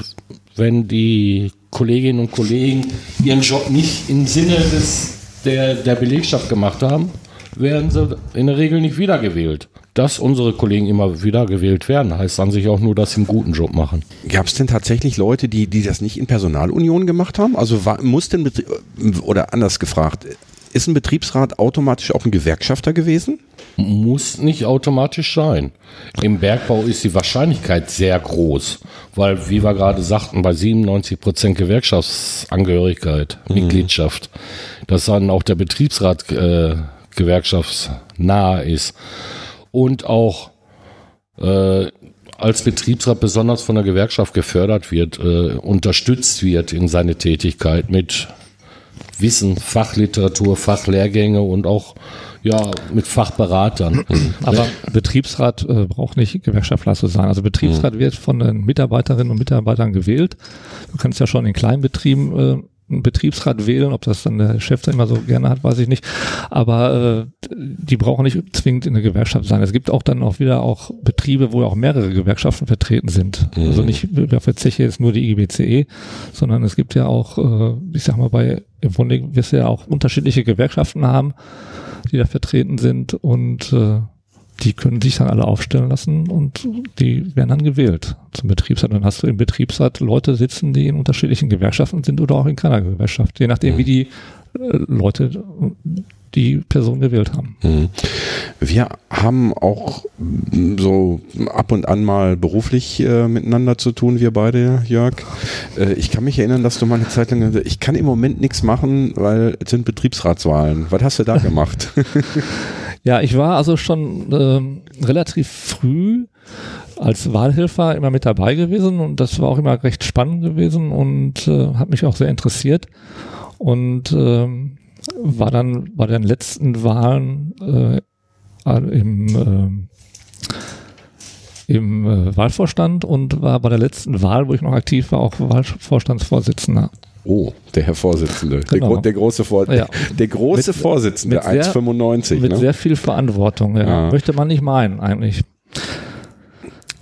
wenn die Kolleginnen und Kollegen ihren Job nicht im Sinne des, der, der Belegschaft gemacht haben, werden sie in der Regel nicht wiedergewählt. dass unsere Kollegen immer wieder gewählt werden, heißt an sich auch nur, dass sie einen guten Job machen. Gab es denn tatsächlich Leute, die, die das nicht in Personalunion gemacht haben? Also war, denn, oder anders gefragt, ist ein Betriebsrat automatisch auch ein Gewerkschafter gewesen? Muss nicht automatisch sein. Im Bergbau ist die Wahrscheinlichkeit sehr groß, weil, wie wir gerade sagten, bei 97 Prozent Gewerkschaftsangehörigkeit, mhm. Mitgliedschaft, dass dann auch der Betriebsrat äh, gewerkschaftsnah ist und auch äh, als Betriebsrat besonders von der Gewerkschaft gefördert wird, äh, unterstützt wird in seine Tätigkeit mit Wissen, Fachliteratur, Fachlehrgänge und auch ja mit Fachberatern. Aber Betriebsrat äh, braucht nicht Gewerkschaftler zu sein. Also Betriebsrat mhm. wird von den Mitarbeiterinnen und Mitarbeitern gewählt. Du kannst ja schon in kleinen Betrieben äh, einen Betriebsrat wählen, ob das dann der Chef da immer so gerne hat, weiß ich nicht. Aber äh, die brauchen nicht zwingend in der Gewerkschaft sein. Es gibt auch dann auch wieder auch Betriebe, wo auch mehrere Gewerkschaften vertreten sind. Mhm. Also nicht für Zeche jetzt nur die IGBCE, sondern es gibt ja auch, äh, ich sag mal, bei im Grunde wirst du ja auch unterschiedliche Gewerkschaften haben, die da vertreten sind und äh, die können sich dann alle aufstellen lassen und die werden dann gewählt zum Betriebsrat. Dann hast du im Betriebsrat Leute sitzen, die in unterschiedlichen Gewerkschaften sind oder auch in keiner Gewerkschaft, je nachdem, wie die äh, Leute die Person gewählt haben. Mhm. Wir haben auch so ab und an mal beruflich äh, miteinander zu tun, wir beide, Jörg. Äh, ich kann mich erinnern, dass du mal eine Zeit lang, ich kann im Moment nichts machen, weil es sind Betriebsratswahlen. Was hast du da gemacht? Ja, ich war also schon ähm, relativ früh als Wahlhelfer immer mit dabei gewesen und das war auch immer recht spannend gewesen und äh, hat mich auch sehr interessiert und ähm, war dann bei den letzten Wahlen äh, im äh, im äh, Wahlvorstand und war bei der letzten Wahl, wo ich noch aktiv war, auch Wahlvorstandsvorsitzender. Oh, der Herr Vorsitzende, genau. der, der, große, Vor ja. der große mit, Vorsitzende, 1,95. Mit ne? sehr viel Verantwortung, ja. ja. Möchte man nicht meinen, eigentlich.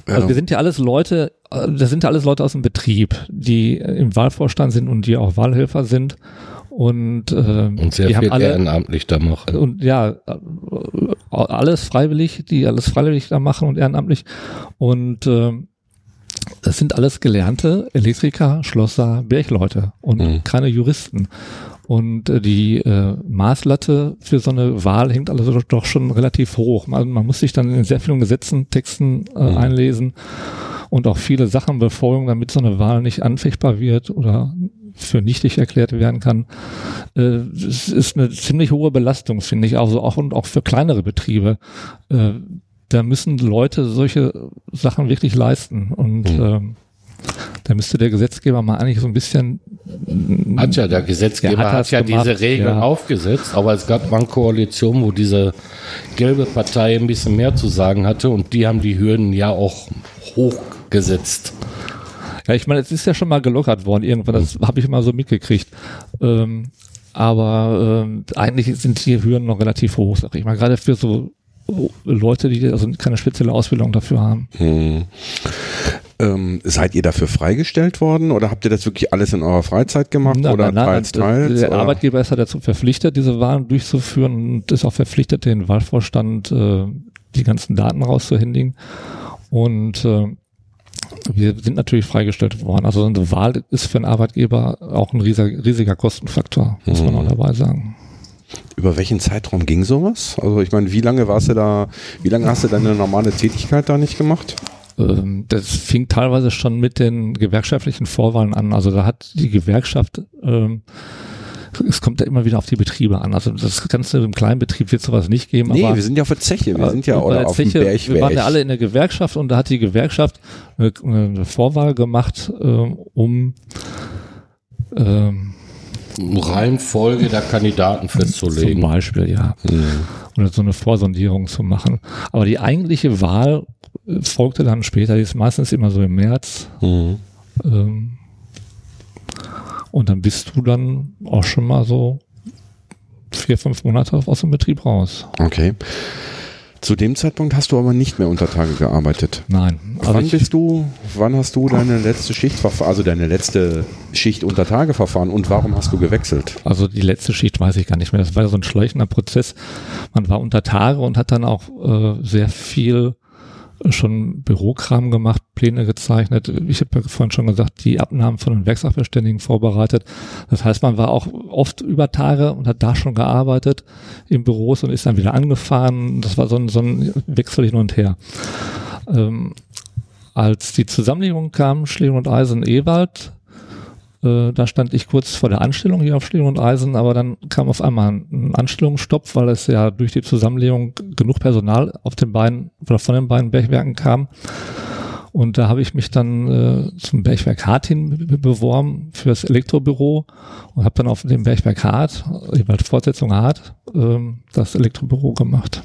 Also wir sind ja alles Leute, das sind ja alles Leute aus dem Betrieb, die im Wahlvorstand sind und die auch Wahlhelfer sind. Und, äh, und sehr viel haben alle, ehrenamtlich da machen. Und ja, alles freiwillig, die alles freiwillig da machen und ehrenamtlich. Und äh, das sind alles gelernte Elektriker, Schlosser, Bergleute und mhm. keine Juristen. Und äh, die äh, Maßlatte für so eine Wahl hängt also doch, doch schon relativ hoch. Man, man, muss sich dann in sehr vielen Gesetzen, Texten äh, mhm. einlesen und auch viele Sachen befolgen, damit so eine Wahl nicht anfechtbar wird oder für nichtig erklärt werden kann. Äh, es ist eine ziemlich hohe Belastung, finde ich, also auch und auch für kleinere Betriebe. Äh, da müssen Leute solche Sachen wirklich leisten. Und mhm. Da müsste der Gesetzgeber mal eigentlich so ein bisschen. Hat ja, der Gesetzgeber ja, hat, hat ja gemacht, diese Regeln ja. aufgesetzt, aber es gab mal eine Koalition, wo diese gelbe Partei ein bisschen mehr zu sagen hatte und die haben die Hürden ja auch hochgesetzt. Ja, ich meine, es ist ja schon mal gelockert worden irgendwann, das habe ich mal so mitgekriegt. Ähm, aber ähm, eigentlich sind die Hürden noch relativ hoch, sag ich mal. Gerade für so Leute, die also keine spezielle Ausbildung dafür haben. Hm. Ähm, seid ihr dafür freigestellt worden oder habt ihr das wirklich alles in eurer Freizeit gemacht nein, oder nein, teils, teils? Der oder? Arbeitgeber ist halt dazu verpflichtet, diese Wahlen durchzuführen und ist auch verpflichtet, den Wahlvorstand äh, die ganzen Daten rauszuhändigen. Und äh, wir sind natürlich freigestellt worden. Also eine Wahl ist für einen Arbeitgeber auch ein riesiger, riesiger Kostenfaktor, muss hm. man auch dabei sagen. Über welchen Zeitraum ging sowas? Also ich meine, wie lange warst du da, wie lange hast du deine normale Tätigkeit da nicht gemacht? Ähm, das fing teilweise schon mit den gewerkschaftlichen Vorwahlen an. Also da hat die Gewerkschaft, ähm, es kommt ja immer wieder auf die Betriebe an. Also das Ganze im kleinen Betrieb wird sowas nicht geben. Nee, wir sind ja auf der Zeche, wir sind ja oder auf Zeche, dem Berg, Wir waren ja alle in der Gewerkschaft und da hat die Gewerkschaft eine, eine Vorwahl gemacht, ähm, um ähm, Reihenfolge der Kandidaten festzulegen. Zum Beispiel, ja. Mhm. Oder so eine Vorsondierung zu machen. Aber die eigentliche Wahl äh, folgte dann später, die ist meistens immer so im März. Mhm. Ähm, und dann bist du dann auch schon mal so vier, fünf Monate aus dem Betrieb raus. Okay. Zu dem Zeitpunkt hast du aber nicht mehr unter Tage gearbeitet. Nein. Also wann bist du, wann hast du deine letzte Schicht, also deine letzte Schicht unter Tage verfahren und warum hast du gewechselt? Also die letzte Schicht weiß ich gar nicht mehr. Das war so ein schleichender Prozess. Man war unter Tage und hat dann auch äh, sehr viel schon Bürokram gemacht, Pläne gezeichnet. Ich habe ja vorhin schon gesagt, die Abnahmen von den Werksachverständigen vorbereitet. Das heißt, man war auch oft über Tage und hat da schon gearbeitet in Büros und ist dann wieder angefahren. Das war so ein, so ein Wechsel hin und her. Ähm, als die Zusammenlegung kam, Schleen und Eisen Ewald, äh, da stand ich kurz vor der Anstellung hier auf Schlieren und Eisen, aber dann kam auf einmal ein Anstellungsstopp, weil es ja durch die Zusammenlegung genug Personal auf den beiden oder von den beiden Bergwerken kam. Und da habe ich mich dann äh, zum Bergwerk Hart hin beworben für das Elektrobüro und habe dann auf dem Bergwerk Hart, jeweils Fortsetzung Hart, äh, das Elektrobüro gemacht.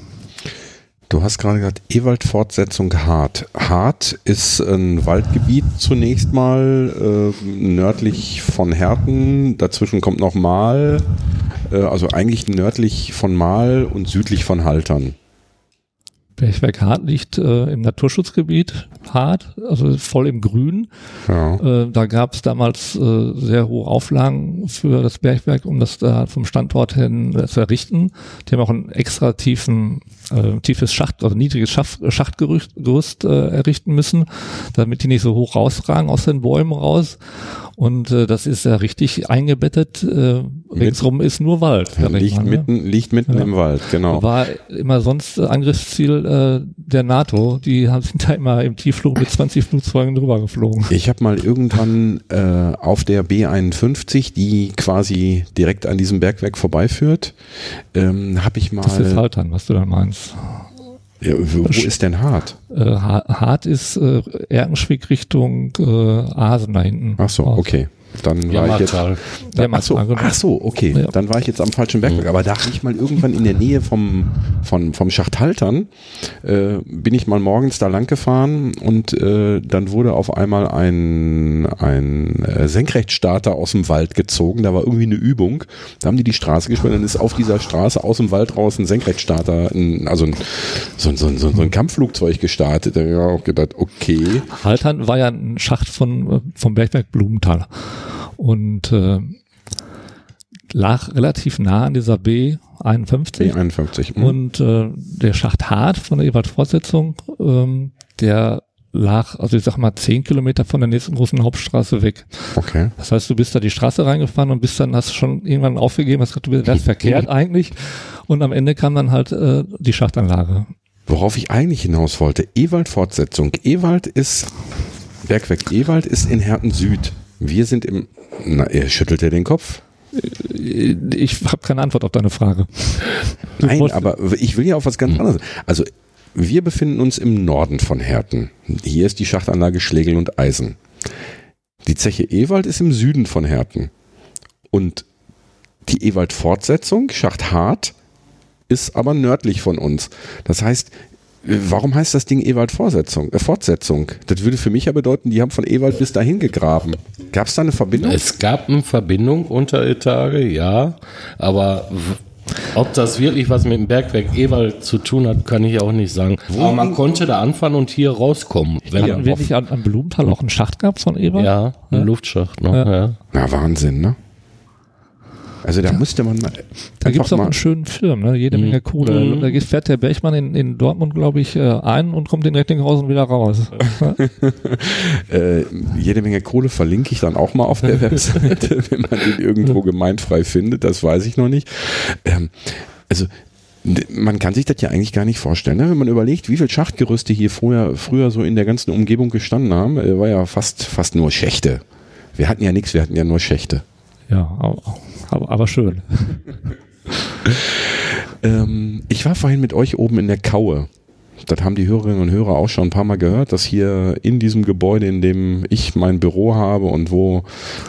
Du hast gerade gesagt, Ewald-Fortsetzung Hart. Hart ist ein Waldgebiet zunächst mal äh, nördlich von Herten. Dazwischen kommt noch Mal, äh, also eigentlich nördlich von Mal und südlich von Haltern. Bergwerk Hart liegt äh, im Naturschutzgebiet Hart, also voll im Grün. Ja. Äh, da gab es damals äh, sehr hohe Auflagen für das Bergwerk, um das da vom Standort hin äh, zu errichten. Die haben auch einen extra tiefen, äh, tiefes Schacht, also niedriges Schacht, Schachtgerüst äh, errichten müssen, damit die nicht so hoch rausragen aus den Bäumen raus. Und äh, das ist ja richtig eingebettet. Äh, ringsrum ist nur Wald. Ja, liegt, mal, ne? mitten, liegt mitten ja. im Wald, genau. War immer sonst Angriffsziel äh, der NATO. Die haben sind da immer im Tiefflug mit 20 Flugzeugen drüber geflogen. Ich habe mal irgendwann äh, auf der B51, die quasi direkt an diesem Bergwerk vorbeiführt, ähm, habe ich mal. Das ist Haltern, was du da meinst. Ja, wo, wo ist denn Hart? Äh, Hart ist äh, Erkenschwick Richtung äh, Asen da hinten. Ach so, okay. Dann war ich jetzt. Da, ach, so, ach so, okay. Ja. Dann war ich jetzt am falschen Bergwerk. Mhm. Aber da ich mal irgendwann in der Nähe vom, vom, vom Schacht Haltern, äh, bin ich mal morgens da lang gefahren und äh, dann wurde auf einmal ein, ein äh, Senkrechtstarter aus dem Wald gezogen. Da war irgendwie eine Übung. Da haben die die Straße gesperrt. Dann ist auf dieser Straße aus dem Wald raus ein Senkrechtstarter, ein, also ein, so, so, so, so ein Kampfflugzeug gestartet. Da habe ich auch gedacht, okay. Haltern war ja ein Schacht von, äh, vom Bergwerk Blumenthal und äh, lag relativ nah an dieser B 51. B51. Mh. Und äh, der Schacht Hart von der Ewald-Fortsetzung, ähm, der lag, also ich sag mal, zehn Kilometer von der nächsten großen Hauptstraße weg. Okay. Das heißt, du bist da die Straße reingefahren und bist dann, hast schon irgendwann aufgegeben, hast gesagt, du bist das verkehrt eigentlich. Und am Ende kam dann halt äh, die Schachtanlage. Worauf ich eigentlich hinaus wollte, Ewald-Fortsetzung. Ewald ist, Bergwerk Ewald ist in Herten Süd. Wir sind im, na, er schüttelt ja den Kopf. Ich habe keine Antwort auf deine Frage. Nein, aber ich will ja auf was ganz anderes. Also wir befinden uns im Norden von Herten. Hier ist die Schachtanlage Schlegel und Eisen. Die Zeche Ewald ist im Süden von Herten. Und die Ewald-Fortsetzung, Schacht Hart, ist aber nördlich von uns. Das heißt, Warum heißt das Ding Ewald Fortsetzung? Äh, Fortsetzung? Das würde für mich ja bedeuten, die haben von Ewald bis dahin gegraben. Gab es da eine Verbindung? Es gab eine Verbindung unter Etage, ja. Aber ob das wirklich was mit dem Bergwerk Ewald zu tun hat, kann ich auch nicht sagen. Wo Aber man konnte da anfangen und hier rauskommen. Wenn ja, man wirklich an, an Blumenthal auch einen Schacht gab von Ewald? Ja, einen ja. Luftschacht noch, ja. ja. Na, Wahnsinn, ne? Also da musste man mal. Da gibt es auch einen schönen Film, ne? jede Menge Kohle. Mhm. Da fährt der Bergmann in, in Dortmund, glaube ich, äh, ein und kommt in Recklinghausen wieder raus. äh, jede Menge Kohle verlinke ich dann auch mal auf der Webseite, wenn man den irgendwo gemeinfrei findet. Das weiß ich noch nicht. Ähm, also man kann sich das ja eigentlich gar nicht vorstellen, ne? wenn man überlegt, wie viele Schachtgerüste hier vorher, früher so in der ganzen Umgebung gestanden haben, äh, war ja fast, fast nur Schächte. Wir hatten ja nichts, wir hatten ja nur Schächte. Ja, aber, aber schön. ähm, ich war vorhin mit euch oben in der Kaue. Das haben die Hörerinnen und Hörer auch schon ein paar Mal gehört, dass hier in diesem Gebäude, in dem ich mein Büro habe und wo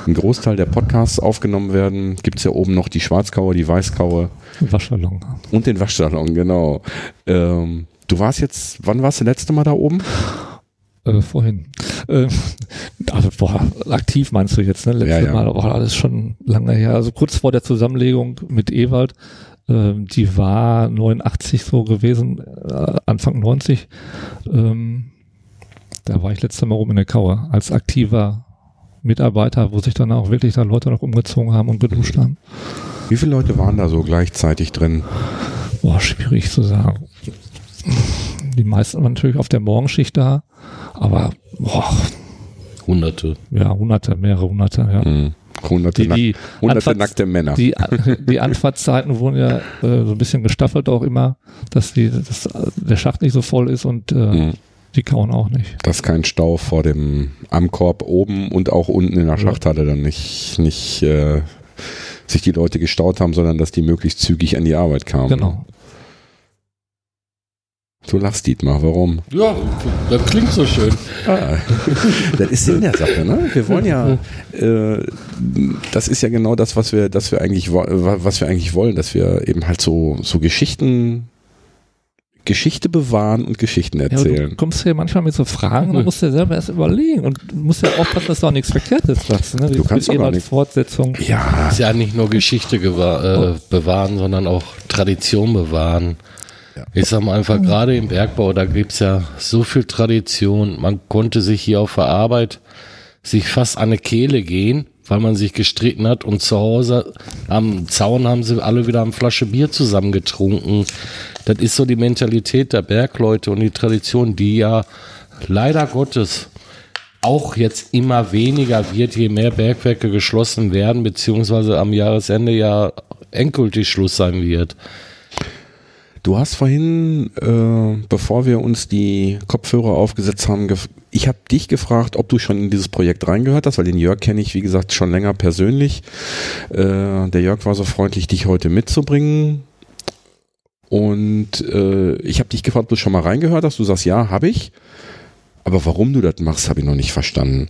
ein Großteil der Podcasts aufgenommen werden, gibt es ja oben noch die Schwarzkaue, die Weißkaue. Waschsalon. Und den Waschsalon, genau. Ähm, du warst jetzt, wann warst du das letzte Mal da oben? Äh, vorhin. Äh, also, boah, aktiv meinst du jetzt, ne? Letztes ja, ja. Mal, boah, alles schon lange her. Also kurz vor der Zusammenlegung mit Ewald Ähm, die war 89 so gewesen, äh, Anfang 90. Ähm, da war ich letztes Mal rum in der Kauer als aktiver Mitarbeiter, wo sich dann auch wirklich da Leute noch umgezogen haben und geduscht haben. Wie viele Leute waren da so gleichzeitig drin? Boah, schwierig zu sagen. Die meisten waren natürlich auf der Morgenschicht da, aber boah, Hunderte. ja, hunderte, mehrere hunderte, ja. Hm. Hunderte, Die, die, nack hunderte Anfahrts- nackte Männer. Die, die Anfahrtszeiten wurden ja äh, so ein bisschen gestaffelt auch immer, dass die, dass der Schacht nicht so voll ist und äh, Hm. die kauen auch nicht. Dass kein Stau vor dem am Korb oben und auch unten in der Schachthalle dann nicht, nicht äh, sich die Leute gestaut haben, sondern dass die möglichst zügig an die Arbeit kamen. Genau. Du lachst, Dietmar, warum? Ja, das klingt so schön. Ah, das ist Sinn der Sache, ne? Wir wollen ja, äh, das ist ja genau das, was wir, das wir eigentlich, was wir eigentlich wollen, dass wir eben halt so, so Geschichten, Geschichte bewahren und Geschichten Ja, erzählen. du kommst hier manchmal mit so Fragen, du musst dir selber erst überlegen und du musst ja aufpassen, dass du auch nichts Verkehrtes sagst. Ne? Du kannst gar als. Fortsetzung. Ja, Ist ja nicht nur Geschichte äh, bewahren, sondern auch Tradition bewahren. Ich sag mal einfach, gerade im Bergbau, da gibt's ja so viel Tradition. Man konnte sich hier auf der Arbeit sich fast an eine Kehle gehen, weil man sich gestritten hat und zu Hause am Zaun haben sie alle wieder eine Flasche Bier zusammengetrunken. Das ist so die Mentalität der Bergleute und die Tradition, die ja leider Gottes auch jetzt immer weniger wird, je mehr Bergwerke geschlossen werden, beziehungsweise am Jahresende ja endgültig Schluss sein wird. Du hast vorhin, äh, bevor wir uns die Kopfhörer aufgesetzt haben, ich habe dich gefragt, ob du schon in dieses Projekt reingehört hast, weil den Jörg kenne ich, wie gesagt, schon länger persönlich. Äh, der Jörg war so freundlich, dich heute mitzubringen. Und äh, ich habe dich gefragt, ob du schon mal reingehört hast. Du sagst, ja, habe ich. Aber warum du das machst, habe ich noch nicht verstanden.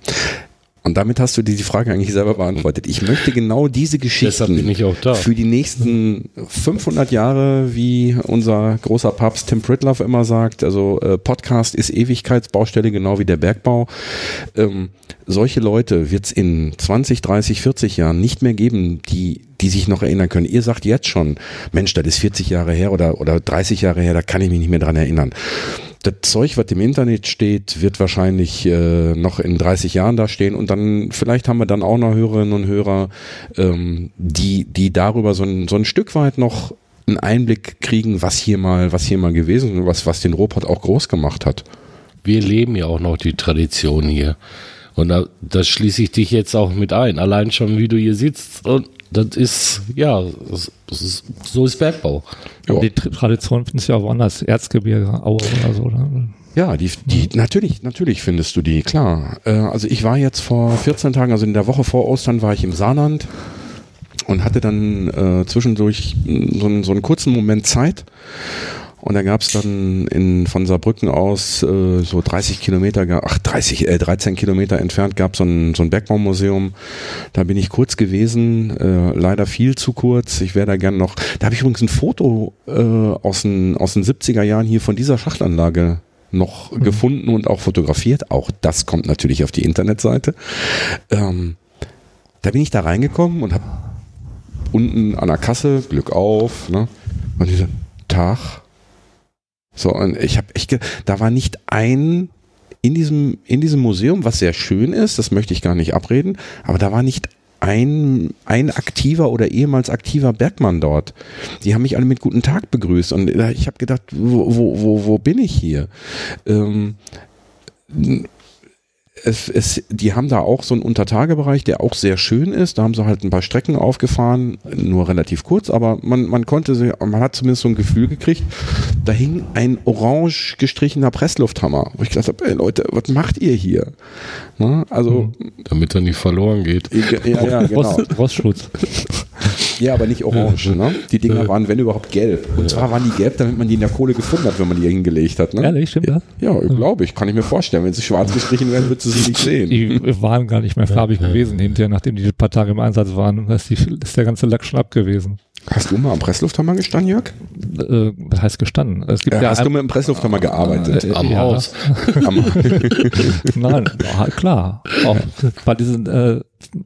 Und damit hast du dir die Frage eigentlich selber beantwortet. Ich möchte genau diese Geschichten für die nächsten 500 Jahre, wie unser großer Papst Tim Pritloff immer sagt, also äh, Podcast ist Ewigkeitsbaustelle, genau wie der Bergbau. Ähm, solche Leute wird es in 20, 30, 40 Jahren nicht mehr geben, die, die sich noch erinnern können. Ihr sagt jetzt schon, Mensch, das ist 40 Jahre her oder, oder 30 Jahre her, da kann ich mich nicht mehr dran erinnern. Das Zeug, was im Internet steht, wird wahrscheinlich äh, noch in 30 Jahren da stehen und dann vielleicht haben wir dann auch noch Hörerinnen und Hörer, ähm, die, die darüber so ein, so ein Stück weit noch einen Einblick kriegen, was hier mal, was hier mal gewesen ist was, was den Robot auch groß gemacht hat. Wir leben ja auch noch die Tradition hier. Und da, da schließe ich dich jetzt auch mit ein. Allein schon, wie du hier sitzt. Und das ist, ja, das, ist, so ist Bergbau. Ja. Die Tr- Tradition findest du ja woanders, Erzgebirge, Aue oder so. Ne? Ja, die, die natürlich, natürlich findest du die, klar. Äh, also ich war jetzt vor 14 Tagen, also in der Woche vor Ostern war ich im Saarland und hatte dann äh, zwischendurch so einen, so einen kurzen Moment Zeit. Und da gab es dann in, von Saarbrücken aus äh, so 30 Kilometer, ach 30, äh, 13 Kilometer entfernt gab so ein, so ein Bergbaumuseum. Da bin ich kurz gewesen, äh, leider viel zu kurz. Ich wäre da gern noch. Da habe ich übrigens ein Foto äh, aus, den, aus den 70er Jahren hier von dieser Schachtanlage noch gefunden und auch fotografiert. Auch das kommt natürlich auf die Internetseite. Ähm, da bin ich da reingekommen und habe unten an der Kasse, Glück auf, ne? Und diese Tag. So, und ich habe echt, da war nicht ein in diesem, in diesem Museum, was sehr schön ist, das möchte ich gar nicht abreden, aber da war nicht ein, ein aktiver oder ehemals aktiver Bergmann dort. Die haben mich alle mit guten Tag begrüßt und äh, ich habe gedacht, wo, wo, wo, wo bin ich hier? Ähm, es, es, die haben da auch so einen Untertagebereich, der auch sehr schön ist. Da haben sie halt ein paar Strecken aufgefahren, nur relativ kurz, aber man, man konnte, sie- man hat zumindest so ein Gefühl gekriegt. Da hing ein orange gestrichener Presslufthammer, wo ich gesagt habe, ey Leute, was macht ihr hier? Na, also, Damit er nicht verloren geht. ja, ja, genau. Rostschutz. Ja, aber nicht orange. Ne? Die Dinger waren, wenn überhaupt, gelb. Und zwar waren die gelb, damit man die in der Kohle gefunden hat, wenn man die hingelegt hat. Ne? Ehrlich, stimmt das? Ja, glaube ich. Kann ich mir vorstellen. Wenn sie schwarz gestrichen wären, würdest du sie nicht sehen. Die waren gar nicht mehr farbig gewesen hinterher, nachdem die ein paar Tage im Einsatz waren. Da ist, die, ist der ganze Lack schon ab gewesen. Hast du mal am Presslufthammer gestanden, Jörg? Äh, was heißt gestanden? Es gibt Äh, ja hast du mit dem Presslufthammer gearbeitet? Äh, Am ja. Haus. Am- Nein, klar. Auch bei diesen äh,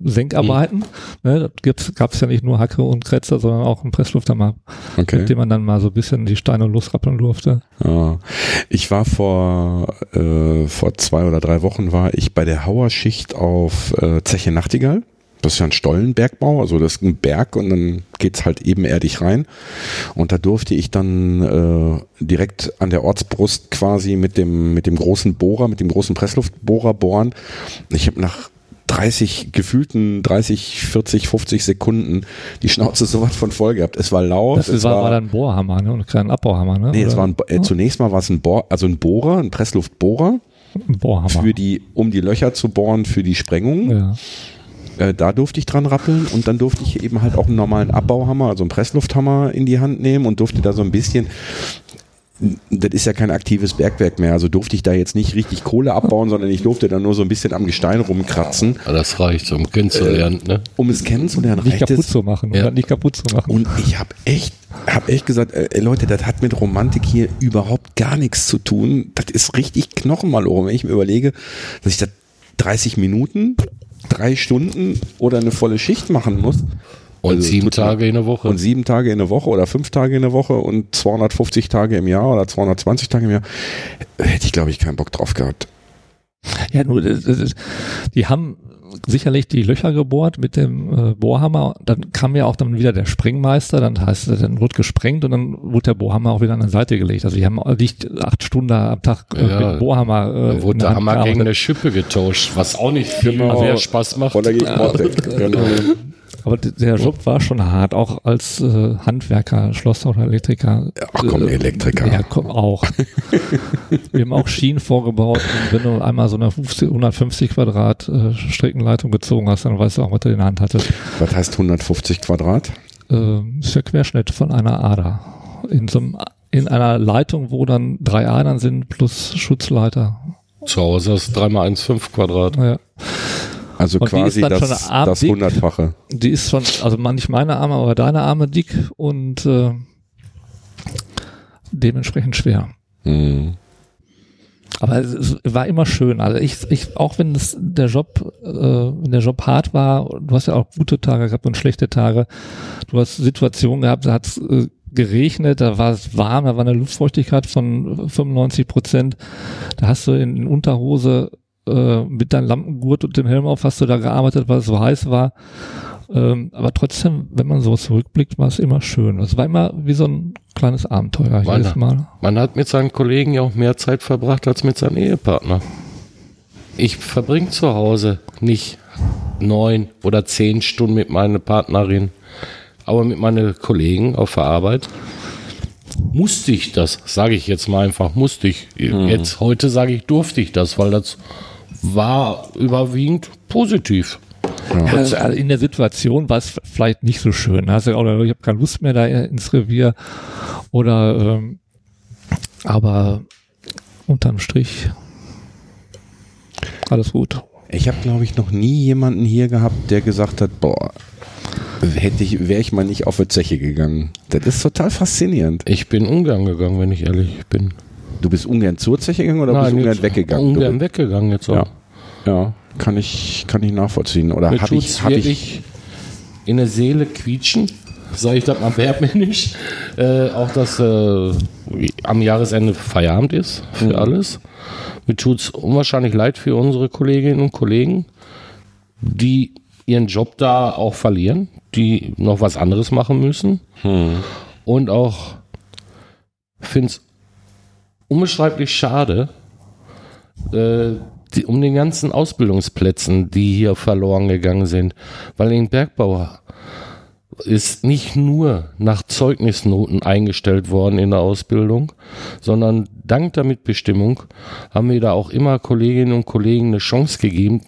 Senkarbeiten ne, gab es ja nicht nur Hacke und Kretzer, sondern auch einen Presslufthammer, okay. mit dem man dann mal so ein bisschen die Steine losrappeln durfte. Ja. Ich war vor, äh, vor zwei oder drei Wochen war ich bei der Hauerschicht auf äh, Zeche Nachtigall. Das ist ja ein Stollenbergbau, also das ist ein Berg und dann geht's halt ebenerdig rein. Und da durfte ich dann äh, direkt an der Ortsbrust quasi mit dem, mit dem großen Bohrer, mit dem großen Pressluftbohrer bohren. Ich habe nach 30, gefühlten 30, 40, 50 Sekunden die Schnauze sowas von voll gehabt. Es war laut. Das es war, war dann ein Bohrhammer ne, und kein Abbauhammer. Ne? Nee, es war ein, äh, zunächst mal war es ein Bohr, also ein Bohrer, ein Pressluftbohrer ein Bohrhammer. für die, um die Löcher zu bohren für die Sprengung. ja. Äh, da durfte ich dran rappeln und dann durfte ich eben halt auch einen normalen Abbauhammer, also einen Presslufthammer in die Hand nehmen und durfte da so ein bisschen das ist ja kein aktives Bergwerk mehr, also durfte ich da jetzt nicht richtig Kohle abbauen, sondern ich durfte da nur so ein bisschen am Gestein rumkratzen, Ja, Das reicht, um kennenzulernen. Ne? um es kennenzulernen. Nicht reicht kaputt es, zu machen. Ja. Nicht kaputt zu machen. Und ich habe echt, hab echt gesagt, äh, Leute, das hat mit Romantik hier überhaupt gar nichts zu tun. Das ist richtig Knochenmalorum, wenn ich mir überlege, dass ich das 30 Minuten, drei Stunden oder eine volle Schicht machen muss. Und Also, sieben Tage in der Woche. Und sieben Tage in der Woche oder fünf Tage in der Woche und 250 Tage im Jahr oder 220 Tage im Jahr, hätte ich, glaube ich, keinen Bock drauf gehabt. Ja, nur, das ist- die haben sicherlich die Löcher gebohrt mit dem äh, Bohrhammer. Dann kam ja auch dann wieder der Sprengmeister, dann heißt es, dann wurde gesprengt und dann wurde der Bohrhammer auch wieder an die Seite gelegt. Also die haben nicht acht Stunden am Tag äh, Ja. mit Bohrhammer äh, Da wurde der der Hand Hammer gegen eine Schippe getauscht, was auch nicht viel Genau. mehr Spaß macht. Oder gegen genau. Aber der Job war schon hart, auch als äh, Handwerker, Schlosser oder Elektriker. Ach komm, Äh, Elektriker. Ja, komm, auch. Wir haben auch Schienen vorgebaut und wenn du einmal so eine 50, 150 Quadrat äh, Streckenleitung gezogen hast, dann weißt du auch, was du in der Hand hattest. Was heißt 150 Quadrat? Äh, ist der Querschnitt von einer Ader. In so einem, in einer Leitung, wo dann drei Adern sind plus Schutzleiter. Zu Hause ist 3x1,5 Quadrat. Ja. Also Und quasi das, das Hundertfache. Die ist schon, also nicht meine Arme, aber deine Arme dick und äh, dementsprechend schwer. Mhm. Aber es, war immer schön. Also ich, ich auch wenn es der Job, äh, wenn der Job hart war, du hast ja auch gute Tage gehabt und schlechte Tage. Du hast Situationen gehabt, da hat es äh, geregnet, da war es warm, da war eine Luftfeuchtigkeit von 95 Prozent. Da hast du in Unterhose äh, mit deinem Lampengurt und dem Helm auf hast du da gearbeitet, weil es so heiß war. Ähm, aber trotzdem, wenn man so zurückblickt, war es immer schön. Es war immer wie so ein kleines Abenteuer jedes Mal. Man hat mit seinen Kollegen ja auch mehr Zeit verbracht als mit seinem Ehepartner. Ich verbringe zu Hause nicht neun oder zehn Stunden mit meiner Partnerin, aber mit meinen Kollegen auf der Arbeit musste ich das, sage ich jetzt mal einfach, musste ich. Jetzt heute sage ich, durfte ich das, weil das war überwiegend positiv. Ja, also in der Situation war es vielleicht nicht so schön. Du auch, ich habe keine Lust mehr da ins Revier. Oder ähm, aber unterm Strich alles gut. Ich habe, glaube ich, noch nie jemanden hier gehabt, der gesagt hat, boah, hätte ich, wäre ich mal nicht auf die Zeche gegangen. Das ist total faszinierend. Ich bin ungern gegangen, wenn ich ehrlich bin. Du bist ungern zur Zeche gegangen oder bist du ungern weggegangen? Ungern weggegangen jetzt auch. ja, ja, kann ich, kann ich nachvollziehen. Oder habe ich, hab ich, in der Seele quietschen. Sag ich das mal werbmännisch. Äh, auch, dass äh, am Jahresende Feierabend ist für Mhm. alles. Mir tut es unwahrscheinlich leid für unsere Kolleginnen und Kollegen, die ihren Job da auch verlieren, die noch was anderes machen müssen. Hm. Und auch finde es unbeschreiblich schade, äh, die, um den ganzen Ausbildungsplätzen, die hier verloren gegangen sind. Weil den Bergbau ist nicht nur nach Zeugnisnoten eingestellt worden in der Ausbildung, sondern dank der Mitbestimmung haben wir da auch immer Kolleginnen und Kollegen eine Chance gegeben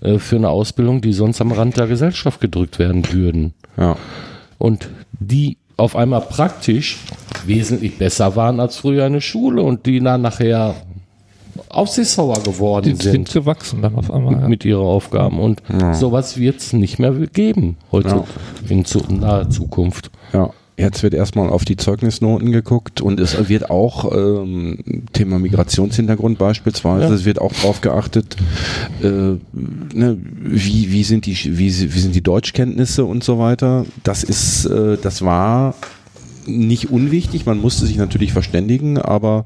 äh, für eine Ausbildung, die sonst am Rand der Gesellschaft gedrückt werden würden ja. und die auf einmal praktisch wesentlich besser waren als früher eine Schule und die dann nachher aufsichtsauer geworden Die sind sind gewachsen dann auf einmal. Ja. mit ihrer Aufgaben. Und sowas wird es nicht mehr geben heute Ja. in zu, naher Zukunft. Ja. Jetzt wird erstmal auf die Zeugnisnoten geguckt und es wird auch ähm, Thema Migrationshintergrund beispielsweise, Ja. es wird auch darauf geachtet, äh, ne, wie, wie, sind die, wie, wie sind die Deutschkenntnisse und so weiter. Das ist, äh, das war nicht unwichtig, man musste sich natürlich verständigen, aber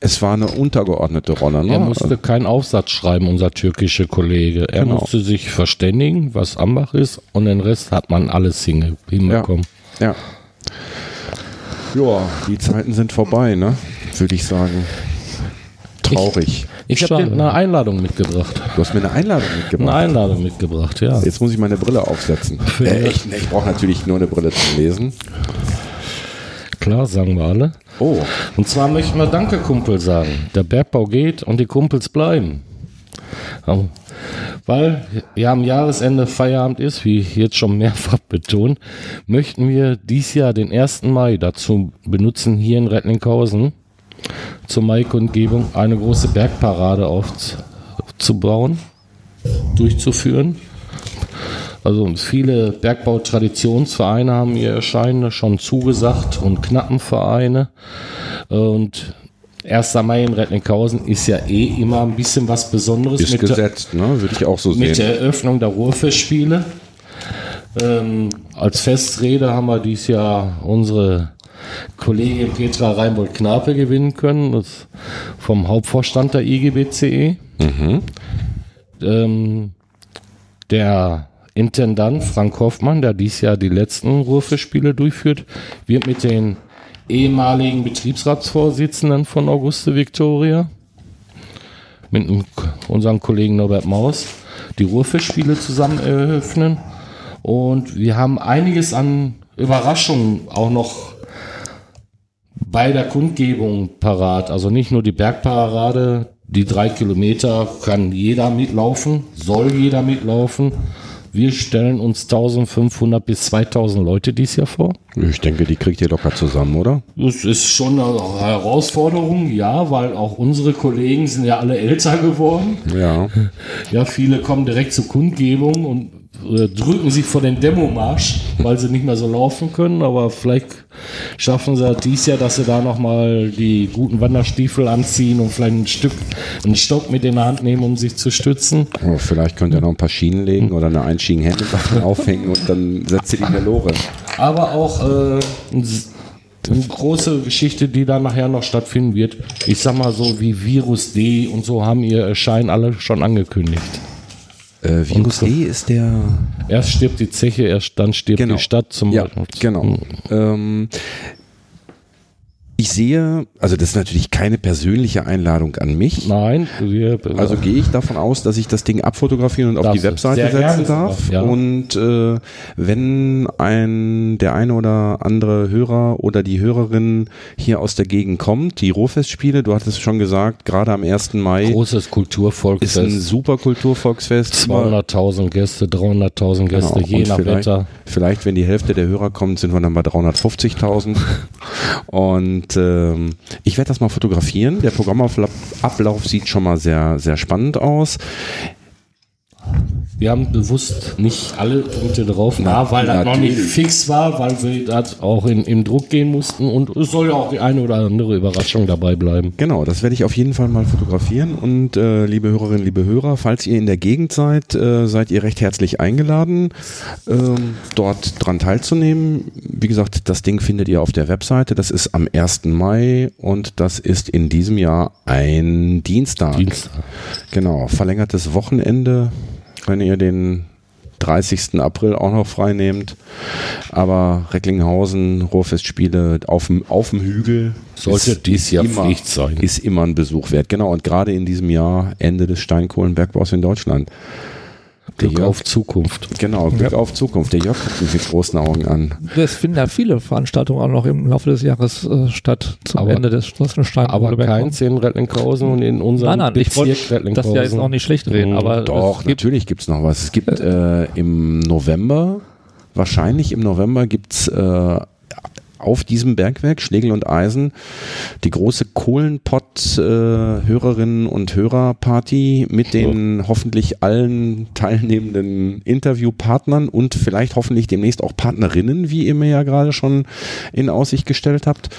es war eine untergeordnete Rolle. Ne? Er musste keinen Aufsatz schreiben, unser türkischer Kollege. Er Genau. musste sich verständigen, was Ambach ist, und den Rest hat man alles hinbekommen. Ja. Ja, die Zeiten sind vorbei, ne? Würde ich sagen. Traurig. Ich habe Schade. dir eine Einladung mitgebracht. Du hast mir eine Einladung Eine mitgebracht. Einladung mitgebracht, ja. Jetzt muss ich meine Brille aufsetzen. Äh, ich ich brauche natürlich nur eine Brille zum Lesen. Klar, sagen wir alle. Oh, Und zwar möchten wir Danke, Kumpel sagen. Der Bergbau geht und die Kumpels bleiben. Ja, Weil ja am Jahresende Feierabend ist, wie jetzt schon mehrfach betont, möchten wir dies Jahr den 1. Mai dazu benutzen, hier in Rettlinghausen zur Maikundgebung eine große Bergparade aufzubauen, durchzuführen. Also viele Bergbautraditionsvereine haben ihr Erscheinen schon zugesagt und Knappenvereine. Und 1. Mai in Rettlinghausen ist ja eh immer ein bisschen was Besonderes ist mit, der, gesetzt, ne? Würde ich auch so mit der sehen. Eröffnung der Ruhrfestspiele. Ähm, als Festrede haben wir dieses Jahr unsere Kollegin Petra Reinbold-Knape gewinnen können, das vom Hauptvorstand der IGBCE. Ähm, der Intendant Frank Hoffmann, der dies Jahr die letzten Ruhrfestspiele durchführt, wird mit den ehemaligen Betriebsratsvorsitzenden von Auguste Victoria, mit unserem Kollegen Norbert Maus, die Ruhrfestspiele zusammen eröffnen. Und wir haben einiges an Überraschungen auch noch bei der Kundgebung parat. Also nicht nur die Bergparade, die drei Kilometer kann jeder mitlaufen, soll jeder mitlaufen. Wir stellen uns 1500 bis 2000 Leute dies Jahr vor. Ich denke, die kriegt ihr locker zusammen, oder? Das ist schon eine Herausforderung, ja, weil auch unsere Kollegen sind ja alle älter geworden. Ja. Ja, viele kommen direkt zur Kundgebung und drücken sich vor den Demomarsch, weil sie nicht mehr so laufen können. Aber vielleicht schaffen sie dies Jahr, dass sie da nochmal die guten Wanderstiefel anziehen und vielleicht ein Stück, einen Stock mit in der Hand nehmen, um sich zu stützen. Oh, vielleicht könnt ihr noch ein paar Schienen legen oder eine Einschienenhände aufhängen und dann setzt ihr die in der Lore. Aber auch äh, eine große Geschichte, die dann nachher noch stattfinden wird. Ich sag mal so wie Virus D und so haben ihr Erscheinen alle schon angekündigt. Äh, Virus E ist der Erst stirbt die Zeche, erst dann stirbt Genau. die Stadt zum Ja, Beispiel. genau. Ähm, ich sehe, also das ist natürlich keine persönliche Einladung an mich. Nein, Also gehe ich davon aus, dass ich das Ding abfotografieren und auf Darfst die. Webseite setzen darf. ja. Und äh, wenn ein der eine oder andere Hörer oder die Hörerin hier aus der Gegend kommt, die Ruhrfestspiele, du hattest schon gesagt, gerade am 1. Mai großes ist ein Kulturvolksfest. super Kulturvolksfest. 200.000 Gäste, 300.000 Gäste, Genau, je und nach vielleicht, Wetter. Vielleicht, wenn die Hälfte der Hörer kommt, sind wir dann bei 350.000. und ähm, ich werde das mal fotografieren. Der Programmablauf Ablauf sieht schon mal sehr, sehr spannend aus. Wir haben bewusst nicht alle Punkte drauf, na, weil das noch nicht fix war, weil wir das auch in, im Druck gehen mussten und es soll ja auch die eine oder andere Überraschung dabei bleiben. Genau, das werde ich auf jeden Fall mal fotografieren. Und äh, liebe Hörerinnen, liebe Hörer, falls ihr in der Gegend seid, äh, seid ihr recht herzlich eingeladen, ähm, dort dran teilzunehmen. Wie gesagt, das Ding findet ihr auf der Webseite. Das ist am 1. Mai und das ist in diesem Jahr ein Dienstag. Dienstag. Genau, verlängertes Wochenende, wenn ihr den 30. April auch noch frei nehmt. Aber Recklinghausen, Ruhrfestspiele auf dem, auf dem Hügel. Sollte dies Jahr immer, Pflicht sein. Ist immer ein Besuch wert. Genau, und gerade in diesem Jahr Ende des Steinkohlenbergbaus in Deutschland. Der Glück Jörg- auf Zukunft. Genau, Glück auf Zukunft. Der Jörg guckt mich mit großen Augen an. Es finden ja viele Veranstaltungen auch noch im Laufe des Jahres äh, statt, zum Aber- Ende des Straßenstein. Aber keins in Rettlinghausen und in unserem Nein, nein, ich wollte Bezirk das ja jetzt auch nicht schlecht reden, Mhm, aber Doch, es gibt, natürlich gibt's noch was. Es gibt äh, im November, wahrscheinlich im November gibt's äh, auf diesem Bergwerk Schlegel und Eisen die große Kohlenpott-Hörerinnen und Hörerparty mit den hoffentlich allen teilnehmenden Interviewpartnern und vielleicht hoffentlich demnächst auch Partnerinnen, wie ihr mir ja gerade schon in Aussicht gestellt habt.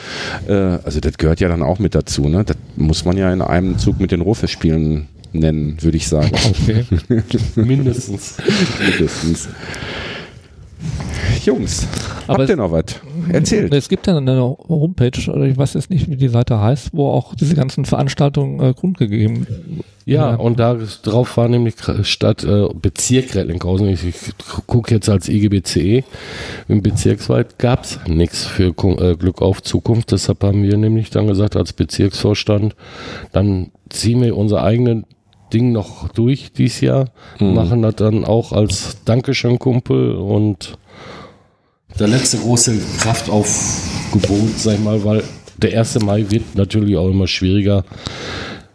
Äh, also das gehört ja dann auch mit dazu. Ne? Das muss man ja in einem Zug mit den Ruhrfestspielen nennen, würde ich sagen. Okay. Mindestens. Mindestens. Jungs, Aber habt ihr es- noch was? Erzählt. Es gibt ja eine Homepage, oder ich weiß jetzt nicht, wie die Seite heißt, wo auch diese ganzen Veranstaltungen äh, kundgegeben Ja, Ja. und da drauf war nämlich Stadt äh, Bezirk Rettlinghausen. Ich, ich gucke jetzt als IGBCE. Im Bezirksweit gab's nichts für äh, Glück auf Zukunft. Deshalb haben wir nämlich dann gesagt, als Bezirksvorstand, dann ziehen wir unser eigenes Ding noch durch dieses Jahr, machen das dann auch als Dankeschön-Kumpel und der letzte große Kraftaufgebot, sag ich mal, weil der 1. Mai wird natürlich auch immer schwieriger.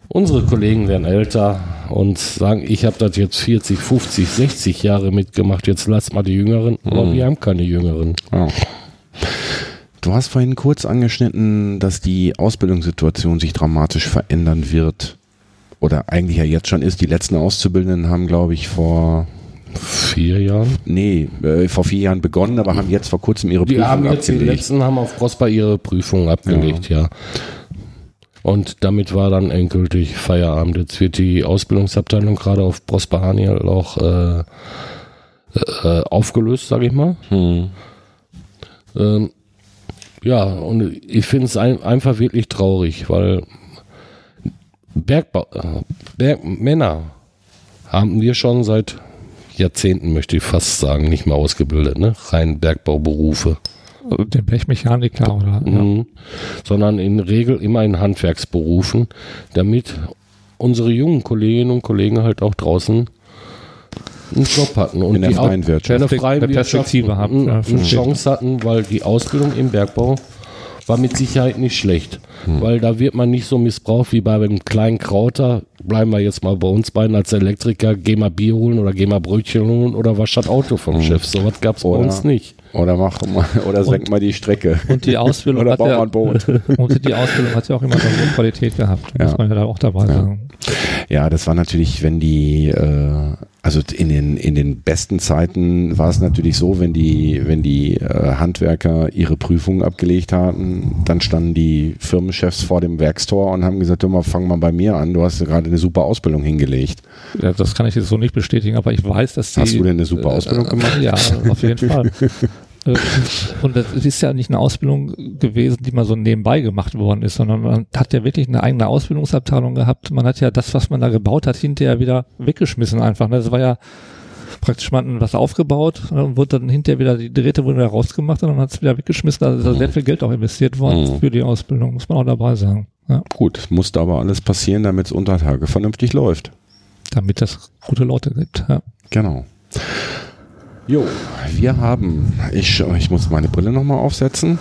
Unsere Kollegen werden älter und sagen, ich habe das jetzt 40, 50, 60 Jahre mitgemacht, jetzt lass mal die Jüngeren. Aber wir haben keine Jüngeren. Ja. Du hast vorhin kurz angeschnitten, dass die Ausbildungssituation sich dramatisch verändern wird. Oder eigentlich ja jetzt schon ist. Die letzten Auszubildenden haben, glaube ich, vor, Vier Jahren? nee, äh, vor vier Jahren begonnen, aber haben jetzt vor kurzem ihre Die Prüfung haben jetzt die abgelegt. letzten haben auf Prosper ihre Prüfung abgelegt, ja. Und damit war dann endgültig Feierabend. Jetzt wird die Ausbildungsabteilung gerade auf Prosper Haniel auch äh, äh, aufgelöst, sage ich mal. Hm. Ähm, ja, und ich finde es ein, einfach wirklich traurig, weil Bergbau, äh, Bergmänner haben wir schon seit Jahrzehnten, möchte ich fast sagen, nicht mehr ausgebildet, ne? Rein Bergbauberufe. den Blechmechaniker oder ja. Mhm. Sondern in Regel immer in Handwerksberufen, damit unsere jungen Kolleginnen und Kollegen halt auch draußen einen Job hatten und In der die freien Wirtschaft. eine freie Perspektive haben, eine. Chance hatten, weil die Ausbildung im Bergbau war mit Sicherheit nicht schlecht, Hm. weil da wird man nicht so missbraucht wie bei einem kleinen Krauter. Bleiben wir jetzt mal bei uns beiden als Elektriker, geh mal Bier holen oder geh mal Brötchen holen oder wasch das Auto vom Chef. So was gab es bei Hm. Uns nicht. Oder mach mal, oder senk mal die Strecke. Und die Ausbildung Oder hat ja, mal ein Boot. und die Ausbildung hat ja auch immer eine hohe Qualität gehabt, Ja. muss man ja da auch dabei sagen. Ja, das war natürlich, wenn die, äh, also in den, in den besten Zeiten war es natürlich so, wenn die, wenn die äh, Handwerker ihre Prüfungen abgelegt hatten, dann standen die Firmenchefs vor dem Werkstor und haben gesagt, hör mal, fang mal bei mir an, du hast gerade eine super Ausbildung hingelegt. Ja, das kann ich jetzt so nicht bestätigen, aber ich weiß, dass die. Hast du denn eine super Ausbildung gemacht? Ja, auf jeden Fall. Äh, Und das ist ja nicht eine Ausbildung gewesen, die mal so nebenbei gemacht worden ist, sondern man hat ja wirklich eine eigene Ausbildungsabteilung gehabt. Man hat ja das, was man da gebaut hat, hinterher wieder weggeschmissen einfach. ne? Das war ja praktisch man was aufgebaut ne, und wurde dann hinterher wieder, die Drähte wurden wieder rausgemacht und dann hat es wieder weggeschmissen. Da ist sehr viel Geld auch investiert worden Mhm. für die Ausbildung, muss man auch dabei sagen. Ja, Gut, musste aber alles passieren, damit es unter Tage vernünftig läuft. damit das gute Leute gibt. Ja. Genau. Jo, wir haben, ich, ich muss meine Brille nochmal aufsetzen.